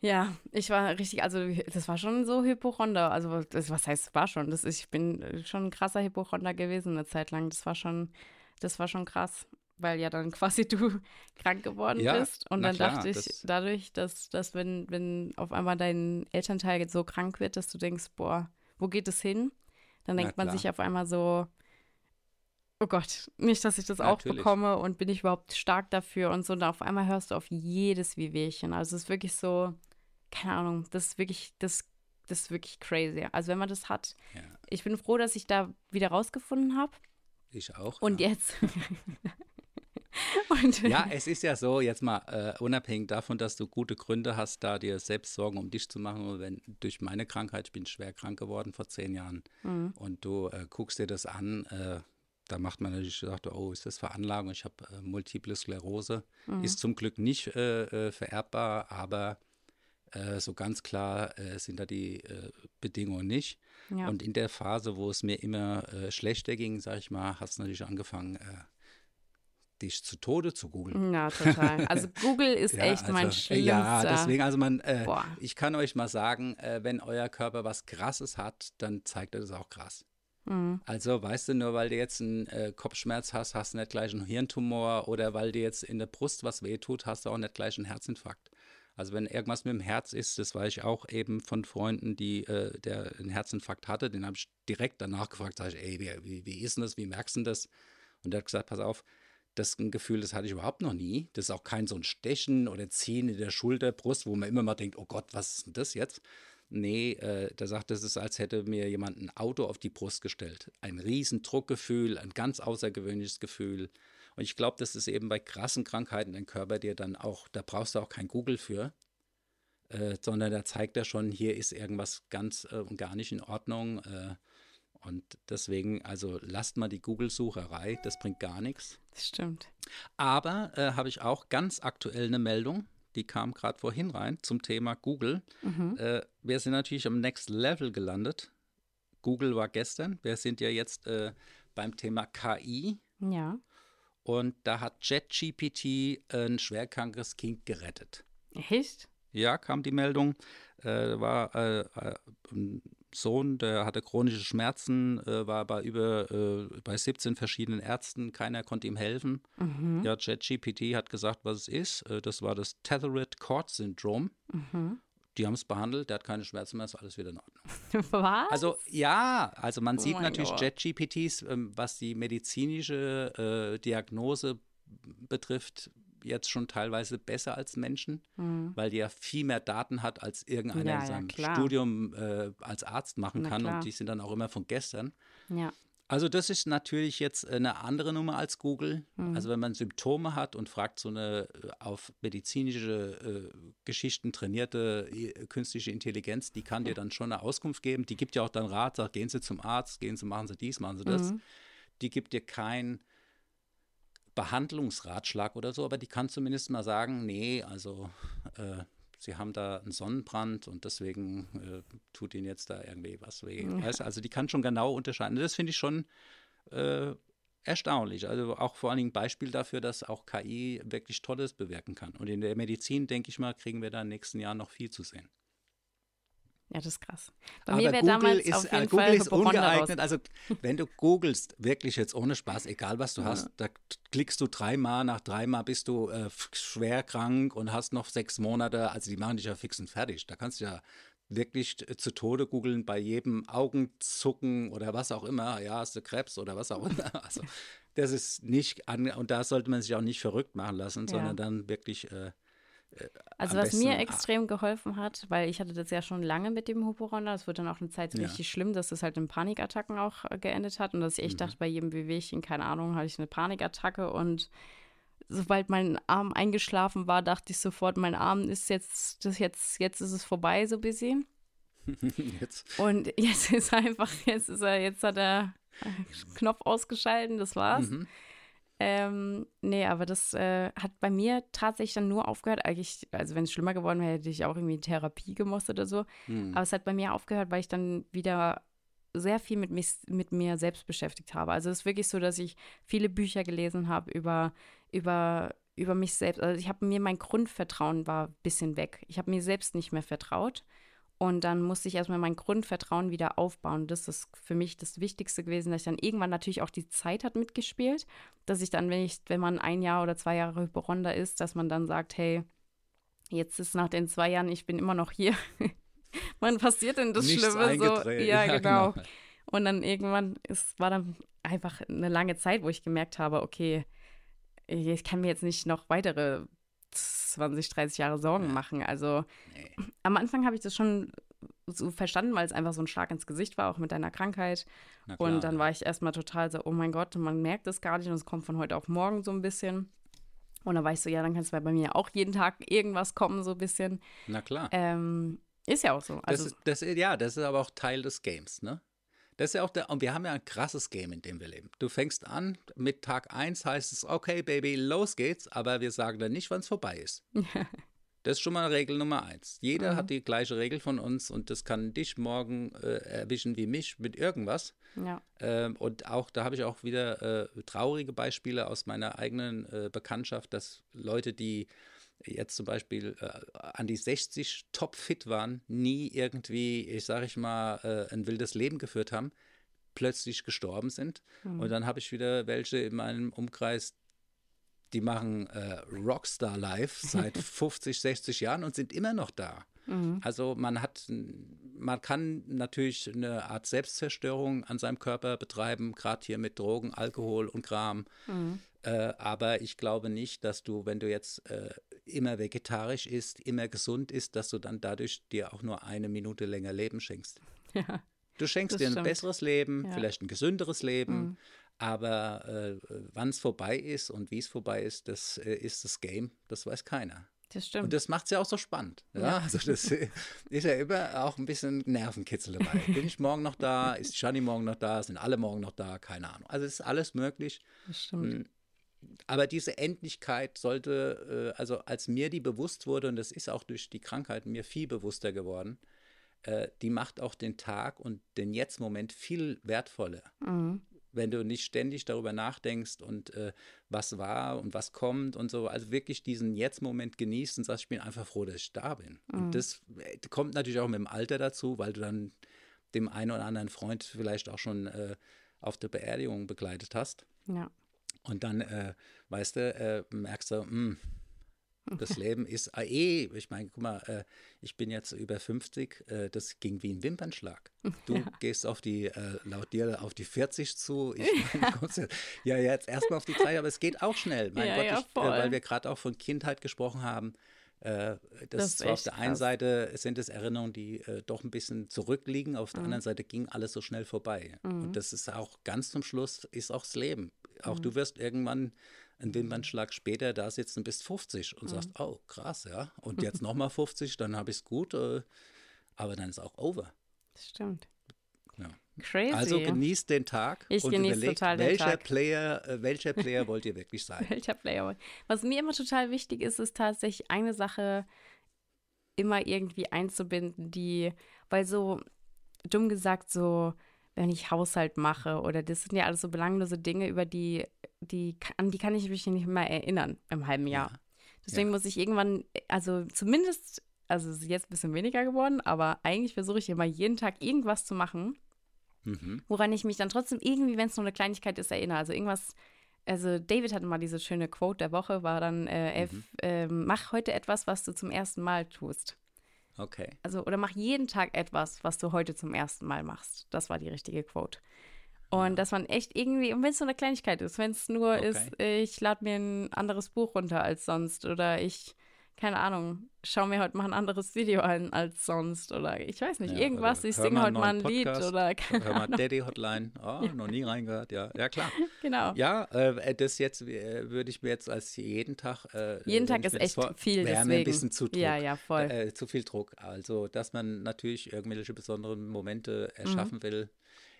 Ja, ich war richtig, also das war schon so Hypochonder. Also das, was heißt, war schon. Das ist, ich bin schon ein krasser Hypochonder gewesen eine Zeit lang. Das war schon, das war schon krass, weil ja dann quasi du krank geworden Ja, bist. Und dann klar, dachte ich, das- dadurch, dass, dass wenn, wenn auf einmal dein Elternteil so krank wird, dass du denkst, boah, wo geht es hin? Dann denkt man sich auf einmal so, oh Gott, nicht, dass ich das auch Natürlich. bekomme und bin ich überhaupt stark dafür und so. Und auf einmal hörst du auf jedes Wehwehchen. Also es ist wirklich so, keine Ahnung, das ist wirklich, das, das ist wirklich crazy. Also wenn man das hat, ja, ich bin froh, dass ich da wieder rausgefunden habe. ich auch. Und ja. jetzt. und Ja, es ist ja so, jetzt mal äh, unabhängig davon, dass du gute Gründe hast, da dir selbst Sorgen um dich zu machen. Und wenn durch meine Krankheit, ich bin schwer krank geworden vor zehn Jahren, Mhm. und du äh, guckst dir das an, äh, da macht man natürlich gesagt, oh, ist das Veranlagung? Ich habe äh, multiple Sklerose. Mhm. Ist zum Glück nicht äh, äh, vererbbar, aber äh, so ganz klar äh, sind da die äh, Bedingungen nicht. ja. Und in der Phase, wo es mir immer schlechter ging, sag ich mal, hast du natürlich angefangen, dich zu Tode zu googeln. ja, total. Also Google ist Ja, echt mein also, äh, schlimmster. Ja, deswegen, also man, ich kann euch mal sagen, wenn euer Körper was Krasses hat, dann zeigt er das auch krass. Mhm. Also, weißt du, nur weil du jetzt einen äh, Kopfschmerz hast, hast du nicht gleich einen Hirntumor oder weil dir jetzt in der Brust was wehtut, hast du auch nicht gleich einen Herzinfarkt. Also wenn irgendwas mit dem Herz ist, das weiß ich auch eben von Freunden, die äh, der einen Herzinfarkt hatte, den habe ich direkt danach gefragt, sag ich, ey, wie, wie, ist denn das, wie merkst du das? Und der hat gesagt, pass auf, Das Gefühl, das hatte ich überhaupt noch nie. Das ist auch kein so ein Stechen oder Ziehen in der Schulter, Brust, wo man immer mal denkt, oh Gott, was ist denn das jetzt? Nee, äh, der sagt, das ist, als hätte mir jemand ein Auto auf die Brust gestellt. Ein riesen Druckgefühl, ein ganz außergewöhnliches Gefühl. Und ich glaube, das ist eben bei krassen Krankheiten dein Körper dir dann auch, da brauchst du auch kein Google für, äh, sondern da zeigt er schon, hier ist irgendwas ganz äh, und gar nicht in Ordnung. Äh, und deswegen, also lasst mal die Google-Sucherei, das bringt gar nichts. Das stimmt. Aber äh, habe ich auch ganz aktuell eine Meldung, die kam gerade vorhin rein zum Thema Google. Mhm. Äh, wir sind natürlich am Next Level gelandet. Google war gestern. Wir sind ja jetzt äh, beim Thema KI. Ja. Und da hat JetGPT ein schwerkrankes Kind gerettet. Echt? Ja, kam die Meldung. Äh, war äh, äh, ein Sohn, der hatte chronische Schmerzen, äh, war bei über äh, bei 17 verschiedenen Ärzten, keiner konnte ihm helfen. Mhm. Ja, JetGPT hat gesagt, was es ist. Äh, das war das Tethered Cord Syndrome. Mhm. Die haben es behandelt, der hat keine Schmerzen mehr, ist alles wieder in Ordnung. Was? Also ja, also man Oh sieht natürlich. JetGPTs, ähm, was die medizinische äh, Diagnose betrifft, jetzt schon teilweise besser als Menschen, Mhm. weil die ja viel mehr Daten hat, als irgendeiner Ja, in ja, seinem klar. Studium äh, als Arzt machen Na kann klar. und die sind dann auch immer von gestern. Ja. Also das ist natürlich jetzt eine andere Nummer als Google. Mhm. Also wenn man Symptome hat und fragt so eine äh, auf medizinische äh, Geschichten trainierte äh, künstliche Intelligenz, die kann dir dann schon eine Auskunft geben. Die gibt dir auch dann Rat, sagt, gehen Sie zum Arzt, gehen Sie, machen Sie dies, machen Sie das. Mhm. Die gibt dir keinen Behandlungsratschlag oder so, aber die kann zumindest mal sagen, nee, also äh, Sie haben da einen Sonnenbrand und deswegen äh, tut Ihnen jetzt da irgendwie was weh. Ja. Weißt? Also die kann schon genau unterscheiden. Das finde ich schon äh, erstaunlich. Also auch vor allen Dingen ein Beispiel dafür, dass auch KI wirklich Tolles bewirken kann. Und in der Medizin, denke ich mal, kriegen wir da in den nächsten Jahren noch viel zu sehen. Ja, das ist krass. Bei Aber mir wäre Google damals ist, auf äh, jeden Google Fall ist ungeeignet. Also wenn du googelst, wirklich jetzt ohne Spaß, egal was du hast, da klickst du dreimal, nach dreimal bist du äh, schwer krank und hast noch sechs Monate. Also die machen dich ja fix und fertig. Da kannst du ja wirklich äh, zu Tode googeln bei jedem Augenzucken oder was auch immer. Ja, hast du Krebs oder was auch immer. Also das ist nicht an und da sollte man sich auch nicht verrückt machen lassen, Ja. sondern dann wirklich äh, Also am was mir besten- extrem geholfen hat, weil ich hatte das ja schon lange mit dem Hypochonder, das wird dann auch eine Zeit Ja. richtig schlimm, dass das halt in Panikattacken auch äh, geendet hat und dass ich echt Mhm. dachte, bei jedem Wehwehchen, keine Ahnung, hatte ich eine Panikattacke und sobald mein Arm eingeschlafen war, dachte ich sofort, mein Arm ist jetzt, das jetzt, jetzt ist es vorbei, so bisschen. jetzt. Und jetzt ist einfach, jetzt ist er, jetzt hat er Knopf ausgeschalten, das war's. Mhm. Ähm, nee, aber das äh, hat bei mir tatsächlich dann nur aufgehört. Eigentlich, also wenn es schlimmer geworden wäre, hätte ich auch irgendwie Therapie gemusst oder so. Mhm. Aber es hat bei mir aufgehört, weil ich dann wieder sehr viel mit, mich, mit mir selbst beschäftigt habe. Also es ist wirklich so, dass ich viele Bücher gelesen habe über, über, über mich selbst. Also ich habe mir mein Grundvertrauen war ein bisschen weg. Ich habe mir selbst nicht mehr vertraut. Und dann musste ich erstmal mein Grundvertrauen wieder aufbauen. Das ist für mich das Wichtigste gewesen, dass ich dann irgendwann natürlich auch die Zeit hat mitgespielt, dass ich dann, wenn ich, wenn man ein Jahr oder zwei Jahre Hypochonder ist, dass man dann sagt, hey, jetzt ist nach den zwei Jahren, ich bin immer noch hier. Wann passiert denn das Nichts Schlimme so? eingetreten. Ja, genau. Und dann irgendwann, es war dann einfach eine lange Zeit, wo ich gemerkt habe, okay, ich kann mir jetzt nicht noch weitere 20, 30 Jahre Sorgen Ja. machen. Also Nee. am Anfang habe ich das schon so verstanden, weil es einfach so ein Schlag ins Gesicht war, auch mit deiner Krankheit. Klar, Und dann ja. war ich erstmal total so, oh mein Gott, man merkt es gar nicht und es kommt von heute auf morgen so ein bisschen. Und dann war ich so, ja, dann kann es bei mir auch jeden Tag irgendwas kommen, so ein bisschen. Na klar. Ähm, ist ja auch so. Also, das, ist, das, ja, das ist aber auch Teil des Games, ne? Das ist ja auch der, und wir haben ja ein krasses Game, in dem wir leben. Du fängst an, mit Tag 1 heißt es, okay, Baby, los geht's, aber wir sagen dann nicht, wann es vorbei ist. Das ist schon mal Regel Nummer eins. Jeder Mhm. hat die gleiche Regel von uns und das kann dich morgen äh, erwischen wie mich mit irgendwas. ja. Ähm, und auch da habe ich auch wieder äh, traurige Beispiele aus meiner eigenen äh, Bekanntschaft, dass Leute, die jetzt zum Beispiel äh, an die 60 topfit waren, nie irgendwie, ich sage ich mal, äh, ein wildes Leben geführt haben, plötzlich gestorben sind. Und dann habe ich wieder welche in meinem Umkreis, die machen äh, Rockstar Life seit 50, 60 Jahren und sind immer noch da. Mhm. Also man hat, man kann natürlich eine Art Selbstzerstörung an seinem Körper betreiben, gerade hier mit Drogen, Alkohol und Kram. Mhm. Äh, aber ich glaube nicht, dass du, wenn du jetzt äh, immer vegetarisch isst, immer gesund isst, dass du dann dadurch dir auch nur eine Minute länger Leben schenkst. Ja. Du schenkst dir ein stimmt. besseres Leben, Ja. vielleicht ein gesünderes Leben, Mhm. aber äh, wann es vorbei ist und wie es vorbei ist, das äh, ist das Game, das weiß keiner. Das stimmt. Und das macht es ja auch so spannend. Ja? Ja. Also das äh, ist ja immer auch ein bisschen Nervenkitzel dabei. Bin ich morgen noch da? Ist Shani morgen noch da? Sind alle morgen noch da? Keine Ahnung. Also es ist alles möglich. das stimmt. Aber diese Endlichkeit sollte, äh, also als mir die bewusst wurde, und das ist auch durch die Krankheit mir viel bewusster geworden, äh, die macht auch den Tag und den Jetzt-Moment viel wertvoller. Mhm. Wenn du nicht ständig darüber nachdenkst und äh, was war und was kommt und so, also wirklich diesen Jetzt-Moment genießt und sagst, ich bin einfach froh, dass ich da bin. Mhm. Und das äh, kommt natürlich auch mit dem Alter dazu, weil du dann dem einen oder anderen Freund vielleicht auch schon äh, auf der Beerdigung begleitet hast. Ja. Und dann, äh, weißt du, äh, merkst du, mh, das Leben ist ah, eh, ich meine, guck mal, äh, ich bin jetzt über 50, äh, das ging wie ein Wimpernschlag. Du gehst auf die, äh, laut dir, auf die 40 zu. Ich mein, kommst ja, ja, jetzt erstmal auf die 3, aber es geht auch schnell. Mein Ja, Gott, ja, ich, äh, weil wir gerade auch von Kindheit gesprochen haben. Äh, das, Das ist auf der einen krass. Seite sind es Erinnerungen, die äh, doch ein bisschen zurückliegen, auf Mhm. der anderen Seite ging alles so schnell vorbei. Und das ist auch ganz zum Schluss, ist auch das Leben. Auch Mhm. du wirst irgendwann einen Wimpernschlag später da sitzen und bist 50 Mhm. und sagst, oh krass, ja. Und jetzt nochmal 50, dann habe ich es gut, äh, aber dann ist auch over. Das stimmt. Ja. Crazy. Also genießt den Tag Ich und genieße überlegt, total den welcher Tag. Player, äh, welcher Player wollt ihr wirklich sein? Welcher Player? Was mir immer total wichtig ist, ist tatsächlich eine Sache immer irgendwie einzubinden, die, weil so dumm gesagt, so, wenn ich Haushalt mache oder das sind ja alles so belanglose Dinge, über die, die, an die kann ich mich nicht mehr erinnern im halben Jahr. Ja. Deswegen Ja. muss ich irgendwann, also zumindest, also es ist jetzt ein bisschen weniger geworden, aber eigentlich versuche ich immer jeden Tag irgendwas zu machen, Mhm. woran ich mich dann trotzdem irgendwie, wenn es nur eine Kleinigkeit ist, erinnere. Also irgendwas, also David hatte mal diese schöne Quote der Woche, war dann, äh, Mhm. ähm, mach heute etwas, was du zum ersten Mal tust. Okay. Also, oder mach jeden Tag etwas, was du heute zum ersten Mal machst. Das war die richtige Quote. Und dass man echt irgendwie, und wenn es nur eine Kleinigkeit ist, wenn es nur Okay. ist, ich lade mir ein anderes Buch runter als sonst oder ich, keine Ahnung, schau mir heute mal ein anderes Video an als sonst oder ich weiß nicht, Ja, irgendwas, oder ich singe heute mal ein neuen Lied Podcast, oder keine Hör mal Ahnung. Daddy Hotline. Oh, noch nie reingehört, ja. Ja, klar. Genau. Ja, äh, das jetzt äh, würde ich mir jetzt als jeden Tag. Äh, Jeden Tag ist echt vor- viel, Wäre mir ein deswegen. bisschen zu Druck. Ja, ja, voll. Äh, zu viel Druck. Also, dass man natürlich irgendwelche besonderen Momente Mhm. erschaffen will,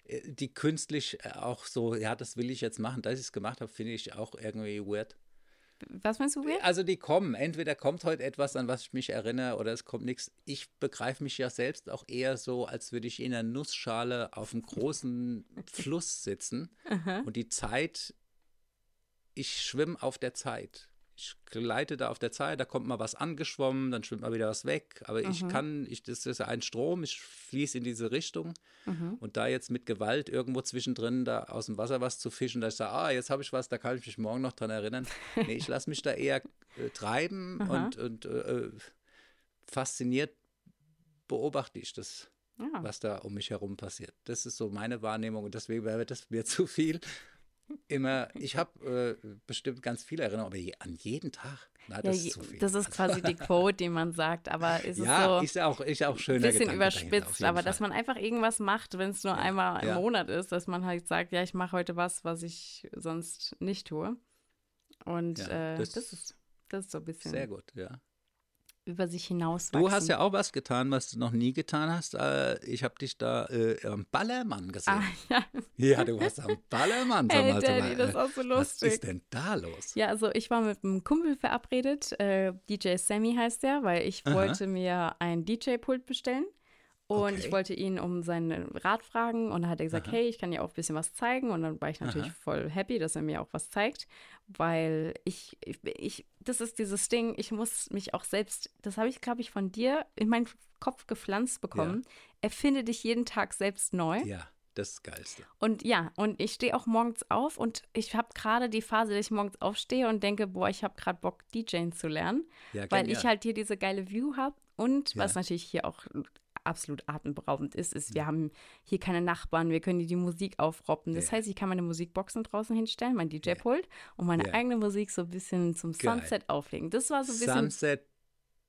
äh, die künstlich äh, auch so, ja, das will ich jetzt machen, dass ich es gemacht habe, finde ich auch irgendwie weird. Was meinst du, Weird? Also die kommen, entweder kommt heute etwas, an was ich mich erinnere, oder es kommt nichts. Ich begreife mich ja selbst auch eher so, als würde ich in einer Nussschale auf einem großen Fluss sitzen und die Zeit, ich schwimme auf der Zeit. Ich gleite da auf der Zeit, da kommt mal was angeschwommen, dann schwimmt mal wieder was weg. Aber ich kann, ich, das ist ja ein Strom, ich fließe in diese Richtung. Und da jetzt mit Gewalt irgendwo zwischendrin da aus dem Wasser was zu fischen, dass ich sage, ah, jetzt habe ich was, da kann ich mich morgen noch dran erinnern. Nee, ich lasse mich da eher äh, treiben Aha. und, und äh, fasziniert beobachte ich das, Ja. was da um mich herum passiert. Das ist so meine Wahrnehmung und deswegen wäre das mir zu viel. Immer, ich habe äh, bestimmt ganz viele Erinnerungen, aber je, an jeden Tag, na, Ja, das je- ist zu viel. das ist quasi die Quote, die man sagt, aber ist ja, es so ist ja auch, ist ja auch ein schöner bisschen Gedanke überspitzt, aber dass Fall. man einfach irgendwas macht, wenn es nur einmal im ja. Monat ist, dass man halt sagt, ja, ich mache heute was, was ich sonst nicht tue. Und Ja, äh, das- das, ist das ist so ein bisschen Sehr gut, ja. Über sich hinaus Du hast ja auch was getan, was du noch nie getan hast. Äh, Ich habe dich da äh, am Ballermann gesehen. Ah, ja. Ja, du warst am Ballermann. Sag Ey, mal, Daddy, das ist auch so Was lustig. ist denn da los? Ja, also ich war mit einem Kumpel verabredet, äh, DJ Sammy heißt der, weil ich Aha. wollte mir ein DJ-Pult bestellen. Und Okay. ich wollte ihn um seinen Rat fragen und dann hat er gesagt, Aha. hey, ich kann dir auch ein bisschen was zeigen. Und dann war ich natürlich Aha. voll happy, dass er mir auch was zeigt, weil ich, ich, ich das ist dieses Ding, ich muss mich auch selbst, das habe ich, glaube ich, von dir in meinen Kopf gepflanzt bekommen. Erfinde dich jeden Tag selbst neu. Ja, das Geilste. Und ja, und ich stehe auch morgens auf und ich habe gerade die Phase, dass ich morgens aufstehe und denke, boah, ich habe gerade Bock, DJing zu lernen, Ja, weil ich halt hier diese geile View habe und was Ja. natürlich hier auch absolut atemberaubend ist, ist, wir haben hier keine Nachbarn, wir können die Musik aufroppen. Das Ja. heißt, ich kann meine Musikboxen draußen hinstellen, mein DJ-Pult und meine Ja. eigene Musik so ein bisschen zum Geil. Sunset auflegen. Das war so ein bisschen. Sunset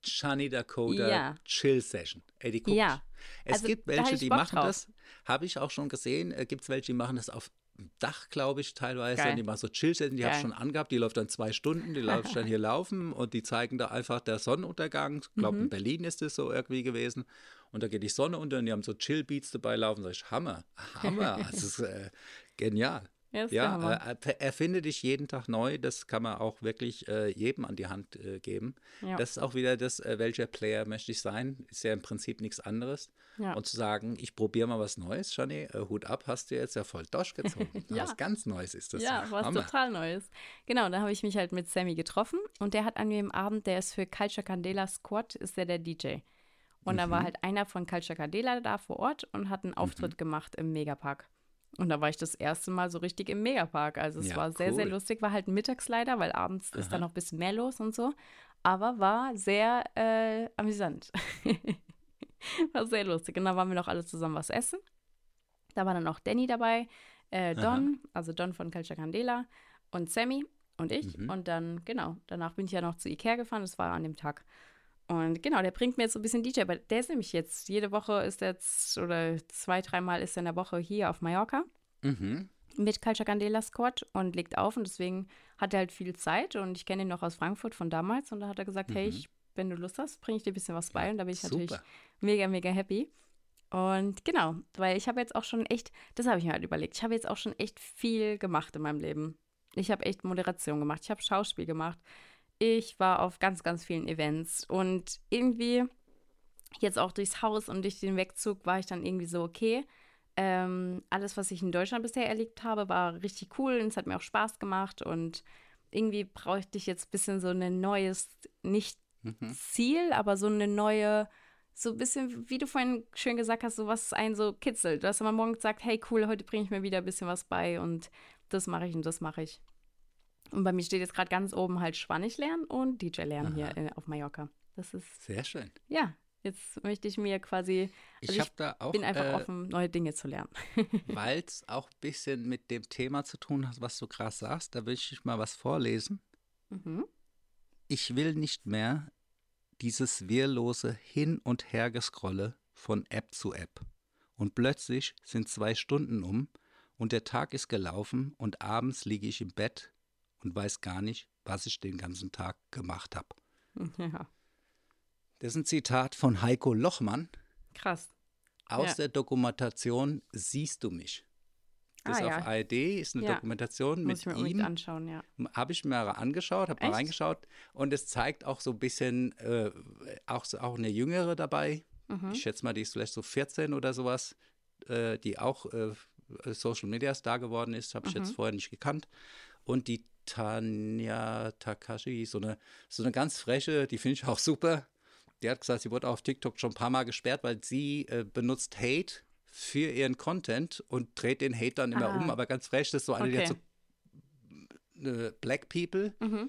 Shani Dakota Ja. Chill Session. Ey, die guck Ja. Es Also, gibt welche, die Bock machen drauf. das, habe ich auch schon gesehen, äh, gibt es welche, die machen das auf dem Dach, glaube ich, teilweise. Geil. Die machen so Chill Session, die habe ich schon angehabt, die läuft dann zwei Stunden, die läuft dann hier laufen und die zeigen da einfach der Sonnenuntergang. Ich glaube, Mhm. in Berlin ist es so irgendwie gewesen. Und da geht die Sonne unter und die haben so Chill-Beats dabei laufen. Sag ich, Hammer, Hammer. Das ist äh, genial. Ja, Ja, äh, er- erfinde dich jeden Tag neu. Das kann man auch wirklich äh, jedem an die Hand äh, geben. Ja. Das ist auch wieder das, äh, welcher Player möchte ich sein. Ist ja im Prinzip nichts anderes. Ja. Und zu sagen, ich probiere mal was Neues, Shani, äh, Hut ab, hast du jetzt ja voll durchgezogen. Ja. Was ganz Neues ist das. Ja, was Hammer. total Neues. Genau, da habe ich mich halt mit Sammy getroffen und der hat an dem Abend, der ist für Culture Candela Squad, ist der der DJ. Und da Mhm. war halt einer von Culture Candela da vor Ort und hat einen Auftritt gemacht im Megapark. Und da war ich das erste Mal so richtig im Megapark. Also es Ja, war sehr, sehr cool. lustig. War halt ein Mittagsleider, weil abends ist da noch ein bisschen mehr los und so. Aber war sehr äh, amüsant. war sehr lustig. Und da waren wir noch alle zusammen was essen. Da war dann auch Danny dabei, äh, Don, also Don von Culture Candela und Sammy und ich. Mhm. Und dann, genau, danach bin ich ja noch zu Ikea gefahren. Das war an dem Tag. Und genau, der bringt mir jetzt so ein bisschen DJ, aber der ist nämlich jetzt, jede Woche ist er jetzt, oder zwei, dreimal ist er in der Woche hier auf Mallorca Mhm. mit Culture Candela Squad und legt auf und deswegen hat er halt viel Zeit und ich kenne ihn noch aus Frankfurt von damals und da hat er gesagt, hey, ich, wenn du Lust hast, bringe ich dir ein bisschen was bei und da bin ich natürlich Mhm. Super. mega, mega happy. Und genau, weil ich habe jetzt auch schon echt, das habe ich mir halt überlegt, ich habe jetzt auch schon echt viel gemacht in meinem Leben. Ich habe echt Moderation gemacht, ich habe Schauspiel gemacht, ich war auf ganz, ganz vielen Events und irgendwie jetzt auch durchs Haus und durch den Wegzug war ich dann irgendwie so, okay, ähm, alles, was ich in Deutschland bisher erlebt habe, war richtig cool und es hat mir auch Spaß gemacht und irgendwie brauchte ich jetzt ein bisschen so ein neues, nicht Mhm. Ziel, aber so eine neue, so ein bisschen, wie du vorhin schön gesagt hast, so was einen so kitzelt. Dass man morgens sagt, hey cool, heute bringe ich mir wieder ein bisschen was bei und das mache ich und das mache ich. Und bei mir steht jetzt gerade ganz oben halt Spanisch lernen und DJ lernen hier äh, auf Mallorca. Das ist, Sehr schön. ja, jetzt möchte ich mir quasi, Ich also habe da auch, bin einfach äh, offen, neue Dinge zu lernen. weil es auch ein bisschen mit dem Thema zu tun hat, was du krass sagst, da will ich mal was vorlesen. Mhm. Ich will nicht mehr dieses wehrlose Hin- und Hergescrolle von App zu App. Und plötzlich sind zwei Stunden um und der Tag ist gelaufen und abends liege ich im Bett und weiß gar nicht, was ich den ganzen Tag gemacht habe. Ja, Das ist ein Zitat von Heiko Lochmann krass. aus Ja. der Dokumentation Siehst du mich? Das Ah, ist ja. auf ARD, ist eine Ja. Dokumentation Muss mit ich mir unbedingt ihm. anschauen, ja. Habe ich mir angeschaut, habe mal reingeschaut und es zeigt auch so ein bisschen, äh, auch, auch eine Jüngere dabei. Mhm. Ich schätze mal, die ist vielleicht so 14 oder sowas, äh, die auch äh, Social Media Star geworden ist, habe ich Mhm. jetzt vorher nicht gekannt. Und die Tanja Takashi, so eine, so eine ganz freche, die finde ich auch super. Die hat gesagt, sie wurde auf TikTok schon ein paar Mal gesperrt, weil sie äh, benutzt Hate für ihren Content und dreht den Hate dann immer Ah. um, aber ganz frech, das ist so eine, die hat so Okay. äh, Black People Mhm.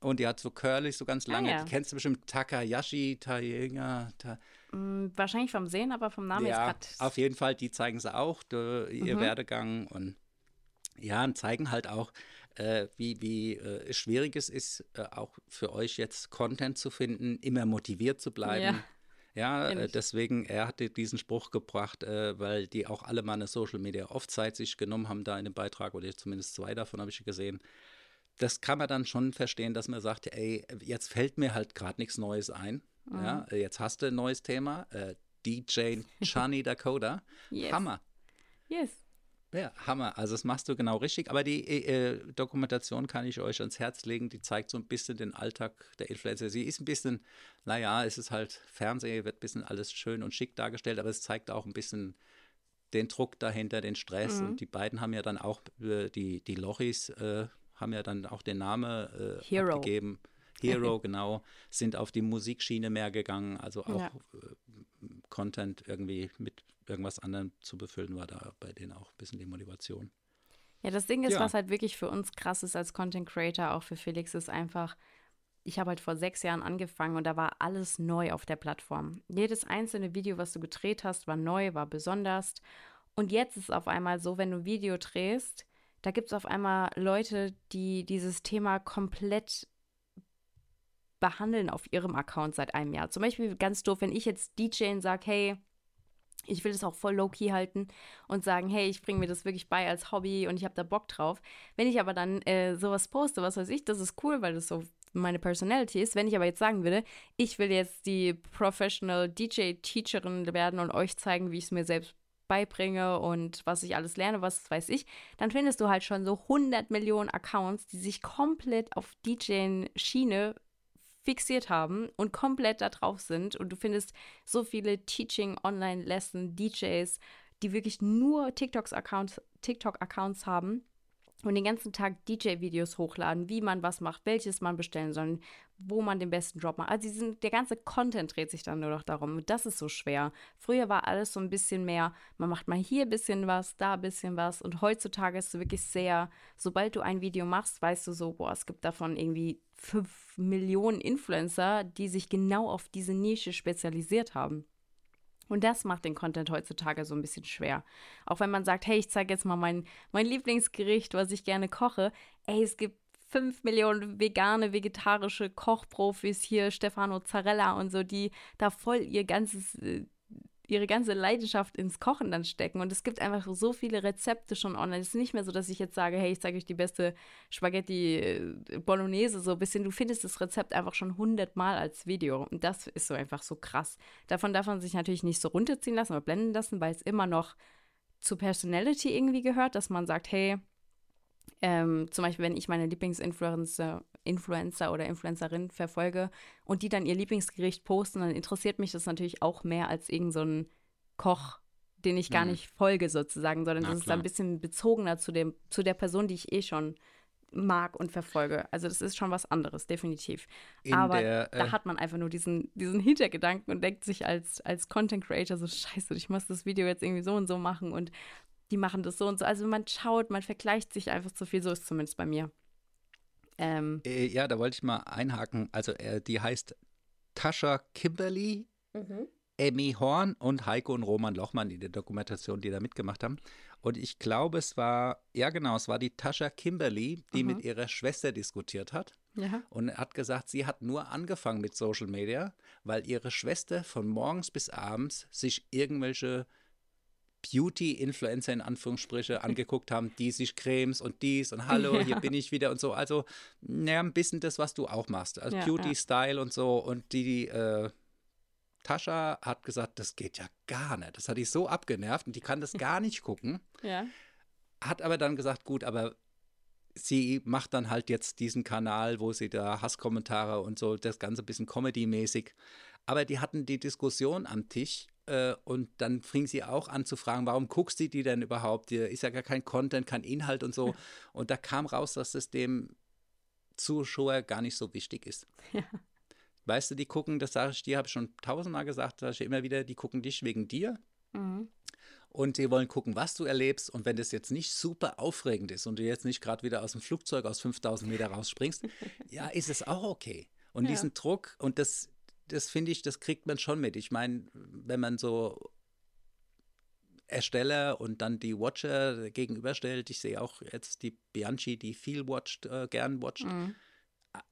und die hat so curly, so ganz lange, ja. die kennst du bestimmt, Takayashi, Tayenga, ta, Mm, Wahrscheinlich vom Sehen, aber vom Namen ja, auf gerade. jeden Fall, die zeigen sie auch, de, ihr Mhm. Werdegang und ja, und zeigen halt auch, äh, wie, wie äh, schwierig es ist, äh, auch für euch jetzt Content zu finden, immer motiviert zu bleiben. Ja, Kenn äh, ich. deswegen, er hatte diesen Spruch gebracht, äh, weil die auch alle mal eine Social Media Off-Zeit sich genommen haben da in dem Beitrag, oder zumindest zwei davon habe ich gesehen. Das kann man dann schon verstehen, dass man sagt, ey, jetzt fällt mir halt gerade nichts Neues ein. Ja, Mhm. jetzt hast du ein neues Thema. Äh, DJ Chani Dakota. Yes. Hammer. Yes. Ja, Hammer. Also das machst du genau richtig. Aber die äh, Dokumentation kann ich euch ans Herz legen. Die zeigt so ein bisschen den Alltag der Influencer. Sie ist ein bisschen, naja, es ist halt Fernsehen, wird ein bisschen alles schön und schick dargestellt, aber es zeigt auch ein bisschen den Druck dahinter, den Stress. Mhm. Und die beiden haben ja dann auch, äh, die, die Lochis äh, haben ja dann auch den Namen äh, Hero. abgegeben. Hero, genau, sind auf die Musikschiene mehr gegangen, also auch Ja. äh, Content irgendwie mit irgendwas anderem zu befüllen, war da bei denen auch ein bisschen die Motivation. Ja, das Ding ist, Ja. was halt wirklich für uns krass ist als Content Creator, auch für Felix, ist einfach, ich habe halt vor sechs Jahren angefangen und da war alles neu auf der Plattform. Jedes einzelne Video, was du gedreht hast, war neu, war besonders. Und jetzt ist es auf einmal so, wenn du ein Video drehst, da gibt es auf einmal Leute, die dieses Thema komplett behandeln auf ihrem Account seit einem Jahr. Zum Beispiel ganz doof, wenn ich jetzt DJ sage, hey, ich will das auch voll low-key halten und sagen, hey, ich bringe mir das wirklich bei als Hobby und ich habe da Bock drauf. Wenn ich aber dann äh, sowas poste, was weiß ich, das ist cool, weil das so meine Personality ist. Wenn ich aber jetzt sagen würde, ich will jetzt die Professional DJ-Teacherin werden und euch zeigen, wie ich es mir selbst beibringe und was ich alles lerne, was weiß ich, dann findest du halt schon so 100 Millionen Accounts, die sich komplett auf DJ-Schiene fixiert haben und komplett da drauf sind. Und du findest so viele Teaching, Online-Lesson, DJs, die wirklich nur TikToks-Accounts, TikTok-Accounts haben und den ganzen Tag DJ-Videos hochladen, wie man was macht, welches man bestellen soll, wo man den besten Job macht. Also diesen, der ganze Content dreht sich dann nur noch darum. Und das ist so schwer. Früher war alles so ein bisschen mehr, man macht mal hier ein bisschen was, da ein bisschen was. Und heutzutage ist es wirklich sehr, sobald du ein Video machst, weißt du so, boah, es gibt davon irgendwie fünf Millionen Influencer, die sich genau auf diese Nische spezialisiert haben. Und das macht den Content heutzutage so ein bisschen schwer. Auch wenn man sagt, hey, ich zeige jetzt mal mein, mein Lieblingsgericht, was ich gerne koche. Ey, es gibt fünf Millionen vegane, vegetarische Kochprofis hier, Stefano Zarella und so, die da voll ihr ganzes, äh, ihre ganze Leidenschaft ins Kochen dann stecken. Und es gibt einfach so viele Rezepte schon online. Es ist nicht mehr so, dass ich jetzt sage, hey, ich zeige euch die beste Spaghetti äh, Bolognese, so ein bisschen. Du findest das Rezept einfach schon hundertmal als Video. Und das ist so einfach so krass. Davon darf man sich natürlich nicht so runterziehen lassen oder blenden lassen, weil es immer noch zu Personality irgendwie gehört, dass man sagt, hey, ähm, zum Beispiel, wenn ich meine Lieblingsinfluencer Influencer oder Influencerin verfolge und die dann ihr Lieblingsgericht posten, dann interessiert mich das natürlich auch mehr als irgendein so Koch, den ich gar mhm. nicht folge sozusagen, sondern Na, das ist ein bisschen bezogener zu, dem, zu der Person, die ich eh schon mag und verfolge. Also das ist schon was anderes, definitiv. In Aber der, äh, da hat man einfach nur diesen, diesen Hintergedanken und denkt sich als, als Content Creator so, scheiße, ich muss das Video jetzt irgendwie so und so machen und die machen das so und so. Also man schaut, man vergleicht sich einfach zu viel, so ist es zumindest bei mir. Ähm, äh, ja, da wollte ich mal einhaken. Also äh, die heißt Tascha Kimberly, mhm. Emmy Horn und Heiko und Roman Lochmann in der Dokumentation, die da mitgemacht haben. Und ich glaube, es war, ja genau, es war die Tascha Kimberly, die mhm. mit ihrer Schwester diskutiert hat. Ja. Und hat gesagt, sie hat nur angefangen mit Social Media, weil ihre Schwester von morgens bis abends sich irgendwelche Beauty-Influencer in Anführungsstriche angeguckt haben, die sich Cremes und dies und hallo, ja. hier bin ich wieder und so. Also, naja, ein bisschen das, was du auch machst. Also ja, Beauty-Style ja. und so. Und die, äh, Tascha hat gesagt, das geht ja gar nicht. Das hat die so abgenervt und die kann das gar nicht gucken. Ja. Hat aber dann gesagt, gut, aber sie macht dann halt jetzt diesen Kanal, wo sie da Hasskommentare und so, das Ganze ein bisschen Comedy-mäßig. Aber die hatten die Diskussion am Tisch äh, und dann fing sie auch an zu fragen, warum guckst du die denn überhaupt? Hier ist ja gar kein Content, kein Inhalt und so. Und da kam raus, dass das dem Zuschauer gar nicht so wichtig ist. Ja. Weißt du, die gucken, das sage ich dir, habe ich schon tausendmal gesagt, sage ich immer wieder, die gucken dich wegen dir. Mhm. Und die wollen gucken, was du erlebst. Und wenn das jetzt nicht super aufregend ist und du jetzt nicht gerade wieder aus dem Flugzeug aus 5000 Meter rausspringst, ja, ist es auch okay. Und ja. diesen Druck, und das das finde ich, das kriegt man schon mit. Ich meine, wenn man so Ersteller und dann die Watcher gegenüberstellt, ich sehe auch jetzt die Bianchi, die viel watcht, äh, gern watcht. Mhm.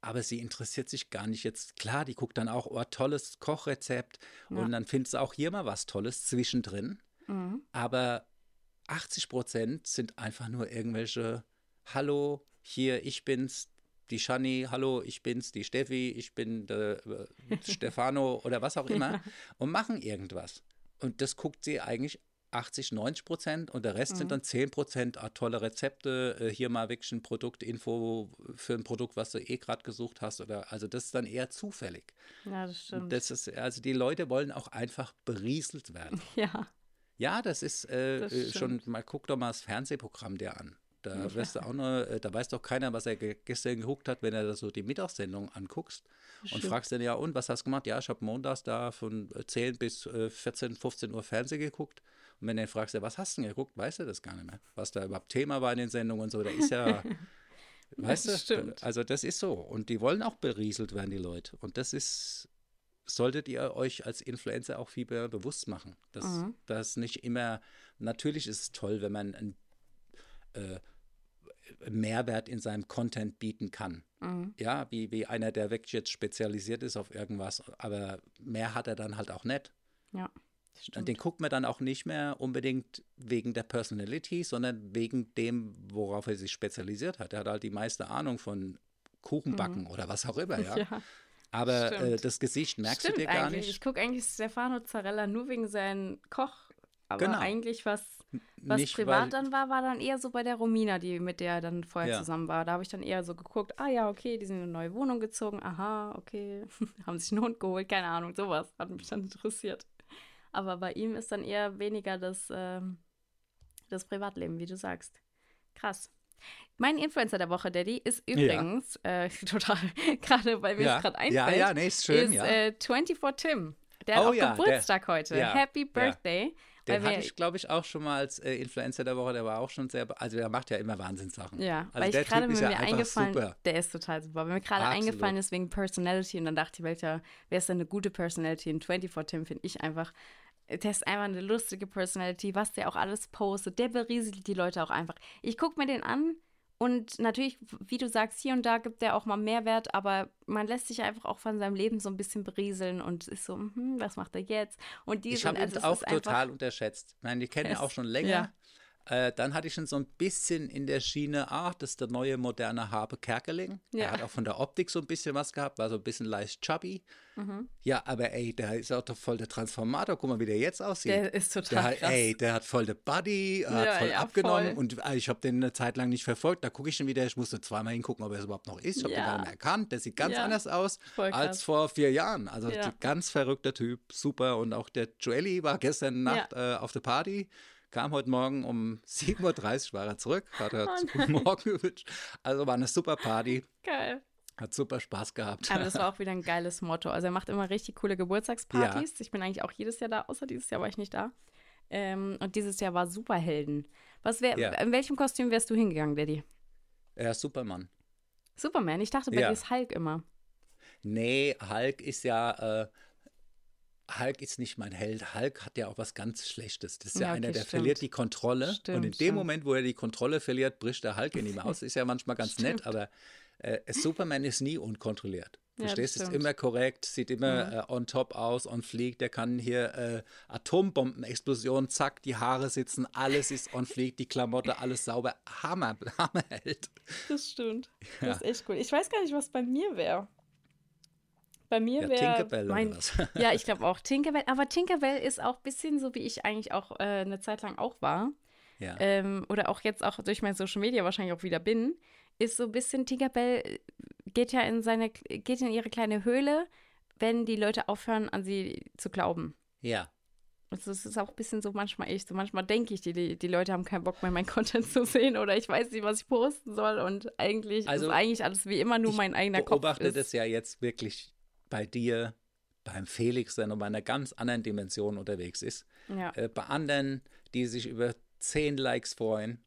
Aber sie interessiert sich gar nicht jetzt. Klar, die guckt dann auch, oh, tolles Kochrezept. Ja. Und dann findet sie auch hier mal was Tolles zwischendrin. Mhm. Aber 80 Prozent sind einfach nur irgendwelche, hallo, hier, ich bin's, die Shani, hallo, ich bin's, die Steffi, ich bin äh, Stefano oder was auch immer und machen irgendwas. Und das guckt sie eigentlich 80, 90 Prozent und der Rest mhm. sind dann 10 Prozent ah, tolle Rezepte, äh, hier mal wirklich ein Produktinfo für ein Produkt, was du eh gerade gesucht hast oder also das ist dann eher zufällig. Ja, das stimmt. Das ist, also die Leute wollen auch einfach berieselt werden. Ja. Ja, das ist äh, das äh, schon, mal guck doch mal das Fernsehprogramm der an. Da weißt du auch nur, äh, da weiß doch keiner, was er gestern geguckt hat, wenn er da so die Mittagssendung anguckst und fragst dann ja, und was hast du gemacht? Ja, ich habe montags da von 10 bis 14, äh, 15 Uhr Fernsehen geguckt. Und wenn du ihn fragst, ja, was hast du denn geguckt, weißt du das gar nicht mehr. Was da überhaupt Thema war in den Sendungen und so, da ist ja. Weißt du? Stimmt. Also das ist so. Und die wollen auch berieselt werden, die Leute. Und das ist, solltet ihr euch als Influencer auch viel mehr bewusst machen. Dass Mhm. das nicht immer, natürlich ist es toll, wenn man einen äh, Mehrwert in seinem Content bieten kann. Mhm. Ja, wie, wie einer, der wirklich jetzt spezialisiert ist auf irgendwas, aber mehr hat er dann halt auch nicht. Ja. Und Stimmt. den guckt man dann auch nicht mehr unbedingt wegen der Personality, sondern wegen dem, worauf er sich spezialisiert hat. Er hat halt die meiste Ahnung von Kuchenbacken oder was auch immer, ja. Mhm. Ja. Aber äh, das Gesicht merkst Stimmt du dir gar eigentlich. Ich nicht. gucke eigentlich Stefano Zarella nur wegen seinem Koch. Aber Genau. eigentlich, was, was Nicht, privat weil- dann war, war dann eher so bei der Romina, die mit der er dann vorher Ja. zusammen war. Da habe ich dann eher so geguckt, ah ja, okay, die sind in eine neue Wohnung gezogen, aha, okay, haben sich einen Hund geholt, keine Ahnung, sowas hat mich dann interessiert. Aber bei ihm ist dann eher weniger das, ähm, das Privatleben, wie du sagst. Krass. Mein Influencer der Woche, Daddy, ist übrigens äh, total, gerade weil mir Ja, es gerade ja, einfällt, ja, nee, ist schön, ist ja. äh, 24 Tim. Der hat Oh auch ja, der- Geburtstag heute. ja, Happy ja. Birthday. Den hatte ich, glaube ich, auch schon mal als äh, Influencer der Woche. Der war auch schon sehr, also der macht ja immer Wahnsinnssachen. Ja, also weil der ich gerade mir ist ja eingefallen, super. der ist total super. Weil mir gerade eingefallen ist wegen Personality und dann dachte ich, welcher, wer ist denn eine gute Personality? Und 24 Tim finde ich einfach, der ist einfach eine lustige Personality, was der auch alles postet. Der berieselt die Leute auch einfach. Ich gucke mir den an und natürlich, wie du sagst, hier und da gibt der auch mal Mehrwert, aber man lässt sich einfach auch von seinem Leben so ein bisschen berieseln und ist so, hm, was macht er jetzt? Und die Ich sind, habe ihn also es auch total unterschätzt. Ich meine, ich kenne ihn Es- auch schon länger. ja. Äh, dann hatte ich ihn so ein bisschen in der Schiene, ach, das ist der neue moderne Habe Kerkeling. Ja. Er hat auch von der Optik so ein bisschen was gehabt, war so ein bisschen leicht chubby. Mhm. Ja, aber ey, der ist auch doch voll der Transformator. Guck mal, wie der jetzt aussieht. Der ist total Der krass. ey, der hat voll der er hat Ja, voll ja, abgenommen voll. und äh, ich habe den eine Zeit lang nicht verfolgt. Da gucke ich ihn wieder, ich musste zweimal hingucken, ob er es überhaupt noch ist. Ich habe den gar nicht mehr erkannt. Der sieht ganz anders aus als vor vier Jahren. Also ganz verrückter Typ, super. Und auch der Joelly war gestern Nacht äh, auf der Party. Kam heute Morgen um 7.30 Uhr war er zurück, hat er Oh guten Morgen gewünscht. Also war eine super Party, Geil. hat super Spaß gehabt. Aber das war auch wieder ein geiles Motto. Also er macht immer richtig coole Geburtstagspartys. Ich bin eigentlich auch jedes Jahr da, außer dieses Jahr war ich nicht da. Ähm, und dieses Jahr war Superhelden. Was wär, Ja. In welchem Kostüm wärst du hingegangen, Daddy? Er ist Superman. Superman. Ich dachte, bei Ja. dir ist Hulk immer. Nee, Hulk ist ja, äh, Hulk ist nicht mein Held. Hulk hat ja auch was ganz Schlechtes. Das ist ja, Ja, okay, einer, der stimmt. verliert die Kontrolle. und Stimmt, in dem stimmt. Moment, wo er die Kontrolle verliert, bricht der Hulk in ihm aus. Ist ja manchmal ganz nett, aber äh, Superman ist nie unkontrolliert. Ja, das Verstehst? ist immer korrekt, sieht immer äh, on top aus, on fleek. Der kann hier äh, Atombombenexplosion, zack, die Haare sitzen, alles ist on fleek, die Klamotte, alles sauber. Hammer, Hammerheld. Das stimmt. Ja. Das ist echt cool. Ich weiß gar nicht, was bei mir wäre. Bei mir Ja, wäre Tinkerbell oder mein, was? Ja, ich glaube auch Tinkerbell. Aber Tinkerbell ist auch ein bisschen so, wie ich eigentlich auch äh, eine Zeit lang auch war. Ja. ähm, oder auch jetzt auch durch mein Social Media wahrscheinlich auch wieder bin, ist so ein bisschen Tinkerbell äh, geht ja in seine, geht in ihre kleine Höhle, wenn die Leute aufhören, an sie zu glauben. ja. Also es ist auch ein bisschen so manchmal ich, so manchmal denke ich, die, die, Leute haben keinen Bock mehr, meinen Content zu sehen oder ich weiß nicht, was ich posten soll und eigentlich Also, ist eigentlich alles wie immer nur ich mein eigener Kopf beobachte ist. das ja jetzt wirklich bei dir, beim Felix, der noch bei einer ganz anderen Dimension unterwegs ist. Ja. Äh, bei anderen, die sich über 10 Likes freuen.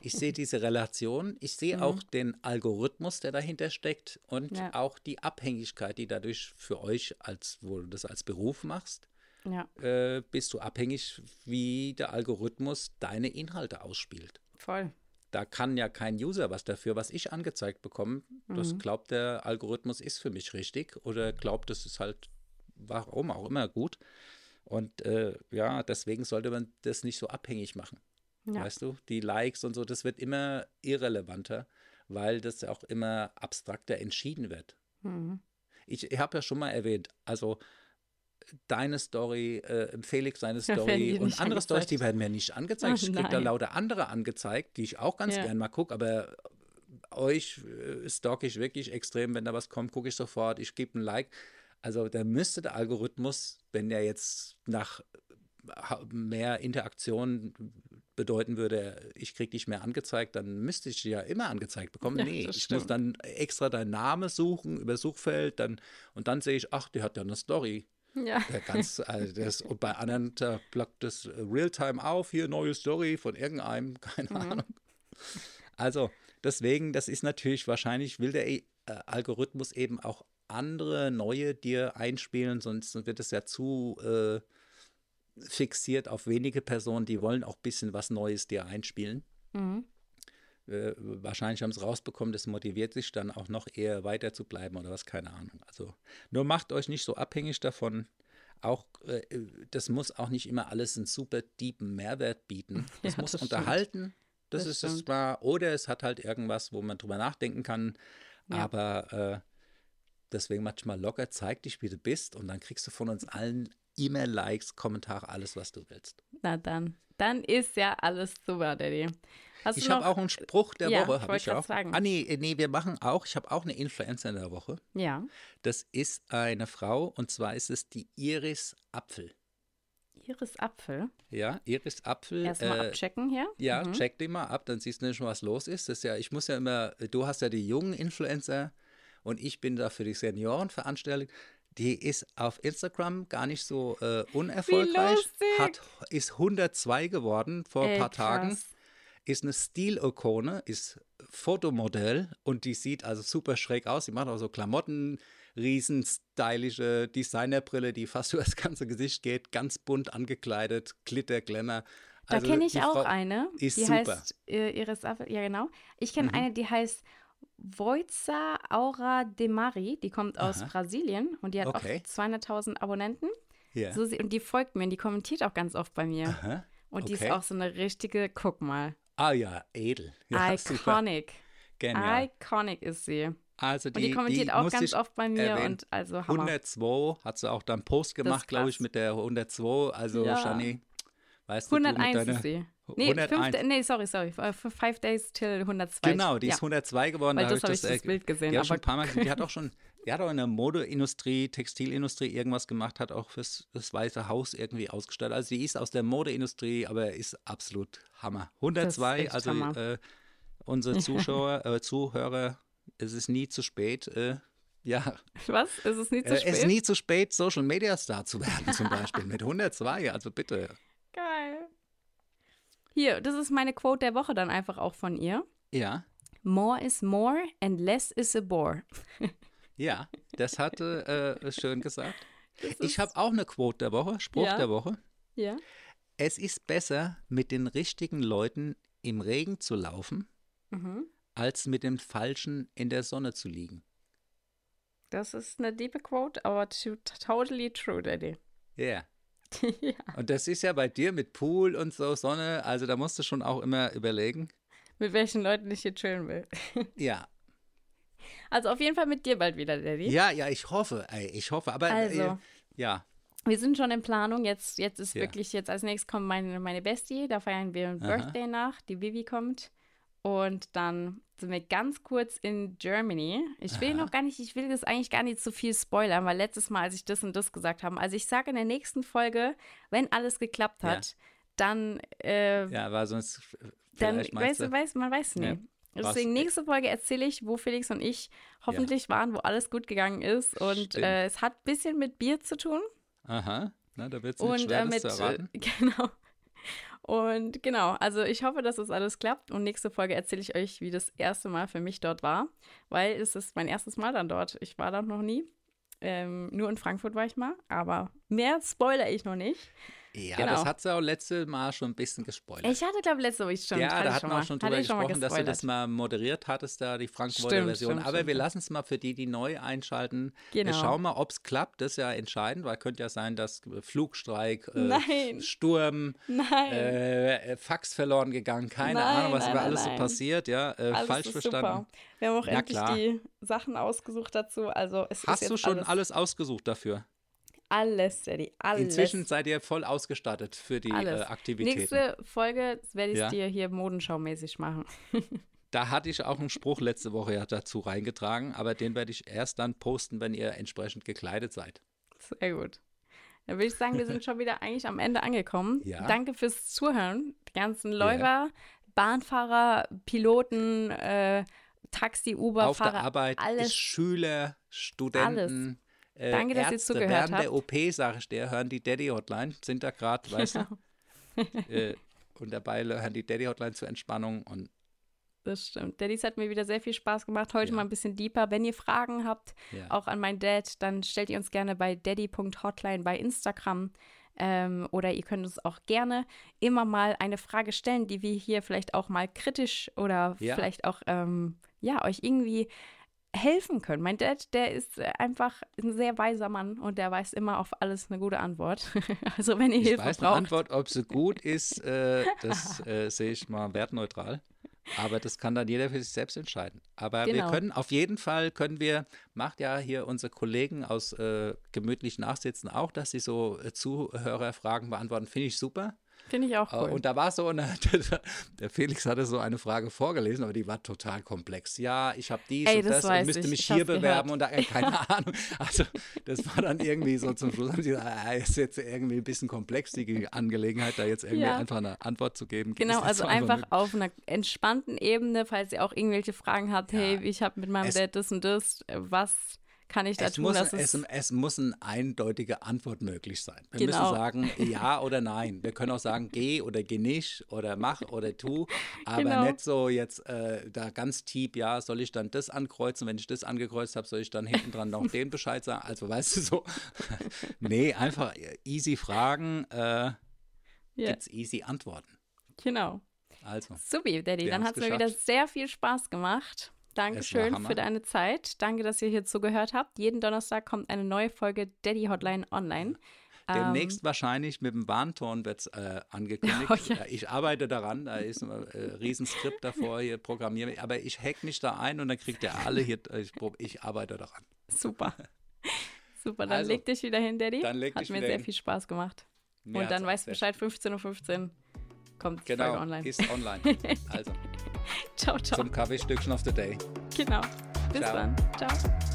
Ich sehe diese Relation, ich sehe auch den Algorithmus, der dahinter steckt und Mhm. Ja. auch die Abhängigkeit, die dadurch für euch, als wo du das als Beruf machst, ja, äh, bist du abhängig, wie der Algorithmus deine Inhalte ausspielt voll. Da kann ja kein User was dafür, was ich angezeigt bekomme. Das glaubt der Algorithmus ist für mich richtig oder glaubt, das ist halt, warum auch immer gut. Und äh, ja, deswegen sollte man das nicht so abhängig machen. Ja. Weißt du, die Likes und so, das wird immer irrelevanter, weil das ja auch immer abstrakter entschieden wird. Mhm. Ich, ich habe ja schon mal erwähnt, also deine Story, äh, Felix seine Story die und andere Stories, angezeigt. die werden mir nicht angezeigt. Oh ich kriege da lauter andere angezeigt, die ich auch ganz Ja. gern mal gucke, aber euch äh, stalke ich wirklich extrem, wenn da was kommt, gucke ich sofort, ich gebe ein Like. Also da müsste der Algorithmus, wenn der jetzt nach ha- mehr Interaktion bedeuten würde, ich kriege dich mehr angezeigt, dann müsste ich ja immer angezeigt bekommen. Ja, nee, ich muss dann extra deinen Namen suchen über Suchfeld dann, und dann sehe ich, ach, der hat ja eine Story. Ja. Der ganz, also das, und bei anderen da ploppt das Realtime auf, hier neue Story von irgendeinem, keine Mhm. Ahnung. Also, deswegen, das ist natürlich wahrscheinlich, will der äh, Algorithmus eben auch andere neue dir einspielen, sonst wird es ja zu äh, fixiert auf wenige Personen, die wollen auch ein bisschen was Neues dir einspielen. Mhm. Äh, wahrscheinlich haben sie rausbekommen, das motiviert sich dann auch noch eher weiter zu bleiben oder was, keine Ahnung. Also nur macht euch nicht so abhängig davon. Auch äh, das muss auch nicht immer alles einen super deepen Mehrwert bieten. Das Ja, muss das unterhalten. Das, Das ist es stimmt. zwar, oder es hat halt irgendwas, wo man drüber nachdenken kann. Ja. Aber äh, deswegen manchmal locker, zeig dich, wie du bist und dann kriegst du von uns allen E-Mail-Likes, Kommentare, alles, was du willst. Na dann. Dann ist ja alles super, Daddy. Hast Ich habe auch einen Spruch der Ja, Woche, habe ich auch. sagen. Ah nee, äh, nee, wir machen auch, ich habe auch eine Influencer in der Woche. Ja. Das ist eine Frau und zwar ist es die Iris Apfel. Iris Apfel. Ja, Iris Apfel. Erstmal äh, abchecken hier. Ja, Mhm. check die mal ab, dann siehst du schon, was los ist. Das ist ja, ich muss ja immer, du hast ja die jungen Influencer und ich bin da für die Senioren veranstaltet. Die ist auf Instagram gar nicht so äh, unerfolgreich. Hat, ist 102 geworden vor ein paar Tagen. Ist eine Stilokone, ist Fotomodell und die sieht also super schräg aus. Die macht auch so Klamotten, riesen stylische Designerbrille, die fast über das ganze Gesicht geht, ganz bunt angekleidet, Glitter, Glamour. Da Also kenne ich die auch Frau eine. die super. heißt äh, Iris Apfel. Ja, genau. Ich kenne Mhm. eine, die heißt Voiza Aura de Mari. Die kommt aus Aha. Brasilien und die hat Okay. auch 200.000 Abonnenten. Ja. So, sie- und die folgt mir und die kommentiert auch ganz oft bei mir. Aha. Und die okay. ist auch so eine richtige, guck mal, Ah ja, edel. Ja, iconic. Genial. Iconic ist sie. Also Und die, kommentiert auch muss ganz oft bei mir erwähnen. und also Hammer. 102 hat sie auch dann Post gemacht, glaube ich, mit der 102. Also, Ja. Shani, weißt du, du 101 mit deiner, ist sie. Nee, 101. fünf, nee, sorry, sorry. Five Days till 102. Genau, die ja. ist 102 geworden. Weil da das hab habe ich das äh, Bild gesehen. Die hat schon aber ein paar Mal gesehen. Die hat auch schon, die hat auch in der Modeindustrie, Textilindustrie irgendwas gemacht, hat auch fürs das Weiße Haus irgendwie ausgestellt. Also sie ist aus der Modeindustrie, aber ist absolut Hammer. 102, echt also äh, unsere Zuschauer, äh, Zuhörer, es ist nie zu spät. Äh, ja, was? Ist es nicht zu äh, spät? es ist nie zu spät, Social Media Star zu werden, zum Beispiel mit 102. Also bitte. Geil. Hier, das ist meine Quote der Woche dann einfach auch von ihr. Ja, More is more and less is a bore. ja, das hatte äh, schön gesagt. Ich habe auch eine Quote der Woche, Spruch Ja. der Woche. Ja. Es ist besser, mit den richtigen Leuten im Regen zu laufen, Mhm. als mit den Falschen in der Sonne zu liegen. Das ist eine diepe Quote, aber to- totally true, Daddy. Ja. ja. Und das ist ja bei dir mit Pool und so Sonne, also da musst du schon auch immer überlegen. Mit welchen Leuten ich hier chillen will. Ja. Also auf jeden Fall mit dir bald wieder, Daddy. Ja, ja, ich hoffe, ey, ich hoffe. Aber Also. äh, ja, Wir sind schon in Planung. Jetzt, jetzt ist Ja. wirklich, jetzt als nächstes kommt meine, meine Bestie. Da feiern wir ein. Birthday nach. Die Vivi kommt. Und dann sind wir ganz kurz in Germany. Ich will Aha. noch gar nicht, ich will das eigentlich gar nicht zu viel spoilern, weil letztes Mal, als ich das und das gesagt habe, also ich sage in der nächsten Folge, wenn alles geklappt Ja. hat, dann, äh, ja, war sonst äh, dann weißt du, weiß, man weiß Ja. nie. Was- Deswegen nächste Folge erzähle ich, wo Felix und ich hoffentlich waren, wo alles gut gegangen ist. Und äh, es hat ein bisschen mit Bier zu tun. aha, na, da wird es nicht schwer, äh, mit, zu erraten. genau. Und genau, also ich hoffe, dass das alles klappt. Und nächste Folge erzähle ich euch, wie das erste Mal für mich dort war, weil es ist mein erstes Mal dann dort. Ich war dort noch nie. Ähm, nur in Frankfurt war ich mal, aber mehr spoilere ich noch nicht. Ja, genau. das hat sie auch letzte Mal schon ein bisschen gespoilert. Ich hatte, glaube ich, letzte Woche schon. ja, da hatten wir mal. auch schon drüber ich schon mal gesprochen, dass du das mal moderiert hattest, da die Frankfurter Stimmt, Version. stimmt, Aber stimmt, wir lassen es mal für die, die neu einschalten. Genau. Wir schauen mal, ob es klappt. Das ist ja entscheidend, weil könnte ja sein, dass äh, Flugstreik, äh, Nein. Sturm, Nein. äh, Fax verloren gegangen, keine Nein, Ahnung, was über alles so passiert, ja, äh, alles falsch verstanden. Super. Wir haben auch Ja, endlich klar. die Sachen ausgesucht dazu. Also es Hast du schon alles, alles ausgesucht dafür? Alles, Daddy, alles. Inzwischen seid ihr voll ausgestattet für die äh, Aktivitäten. Nächste Folge werde ich Ja. dir hier modenschaumäßig machen. Da hatte ich auch einen Spruch letzte Woche ja dazu reingetragen, aber den werde ich erst dann posten, wenn ihr entsprechend gekleidet seid. Sehr gut. Dann würde ich sagen, wir sind schon wieder eigentlich am Ende angekommen. Ja. Danke fürs Zuhören. Die ganzen Läufer, Bahnfahrer, Piloten, äh, Taxi, Uber, Auf Fahrer, der Arbeit alles. Schüler, Studenten, äh, Danke, dass ihr Ärzte zugehört während der habt. OP, sage ich dir, hören die Daddy Hotline, sind da gerade, weißt Genau. du, äh, und dabei hören die Daddy Hotline zur Entspannung und Das stimmt. Daddys hat mir wieder sehr viel Spaß gemacht. Heute Ja. mal ein bisschen deeper. Wenn ihr Fragen habt, Ja. auch an meinen Dad, dann stellt ihr uns gerne bei daddy.hotline bei Instagram. Ähm, oder ihr könnt uns auch gerne immer mal eine Frage stellen, die wir hier vielleicht auch mal kritisch oder Ja. vielleicht auch ähm, ja, euch irgendwie helfen können. Mein Dad, der ist äh, einfach ein sehr weiser Mann und der weiß immer auf alles eine gute Antwort. also wenn ihr Ich Hilfe weiß eine braucht. Antwort, ob sie gut ist, äh, das äh, sehe ich mal wertneutral. Aber das kann dann jeder für sich selbst entscheiden. Aber wir Genau. können auf jeden Fall, können wir, macht ja hier unsere Kollegen aus äh, gemütlich Nachsitzen auch, dass sie so äh, Zuhörerfragen beantworten. Finde ich super. Finde ich auch Äh, cool. Und da war so, eine, der Felix hatte so eine Frage vorgelesen, aber die war total komplex. Ja, ich habe dies Ey, und das das und müsste ich. mich Ich hier bewerben gehört. und da, äh, keine Ahnung. Also das war dann irgendwie so zum Schluss, haben sie gesagt, ah, ist jetzt irgendwie ein bisschen komplex, die Angelegenheit, da jetzt irgendwie Ja. einfach eine Antwort zu geben. Genau, also so einfach nicht. auf einer entspannten Ebene, falls ihr auch irgendwelche Fragen habt, Ja. hey, ich habe mit meinem Es- Dad das und das, was kann ich da Es tun? muss, es, es, muss eine eindeutige Antwort möglich sein. Wir Genau. müssen sagen ja oder nein. Wir können auch sagen geh oder geh nicht oder mach oder tu, aber Genau. nicht so jetzt äh, da ganz tief, ja, soll ich dann das ankreuzen? Wenn ich das angekreuzt habe, soll ich dann hinten dran noch den Bescheid sagen? Also weißt du so, nee, einfach easy Fragen, äh, ja, gibt's easy Antworten. genau. Also, Subi, Daddy, dann hat es mir wieder sehr viel Spaß gemacht. Dankeschön für deine Zeit. Danke, dass ihr hier zugehört habt. Jeden Donnerstag kommt eine neue Folge Daddy Hotline online. demnächst wahrscheinlich mit dem Warnton wird es äh, angekündigt. Oh ja. Äh, Ich arbeite daran, da ist ein äh, Riesenskript davor, hier programmiere, aber ich hack mich da ein und dann kriegt ihr alle hier, äh, ich, ich arbeite daran. Super. Super, dann Also, leg dich wieder hin, Daddy. dann leg hat dich mir wieder sehr hin. viel Spaß gemacht. Mir und dann weißt du Bescheid, 15.15 Uhr kommt die Genau, Folge online. ist online. Also, ciao, ciao. zum Kaffeestückchen of the Day. Genau. Bis Ciao. dann. Ciao.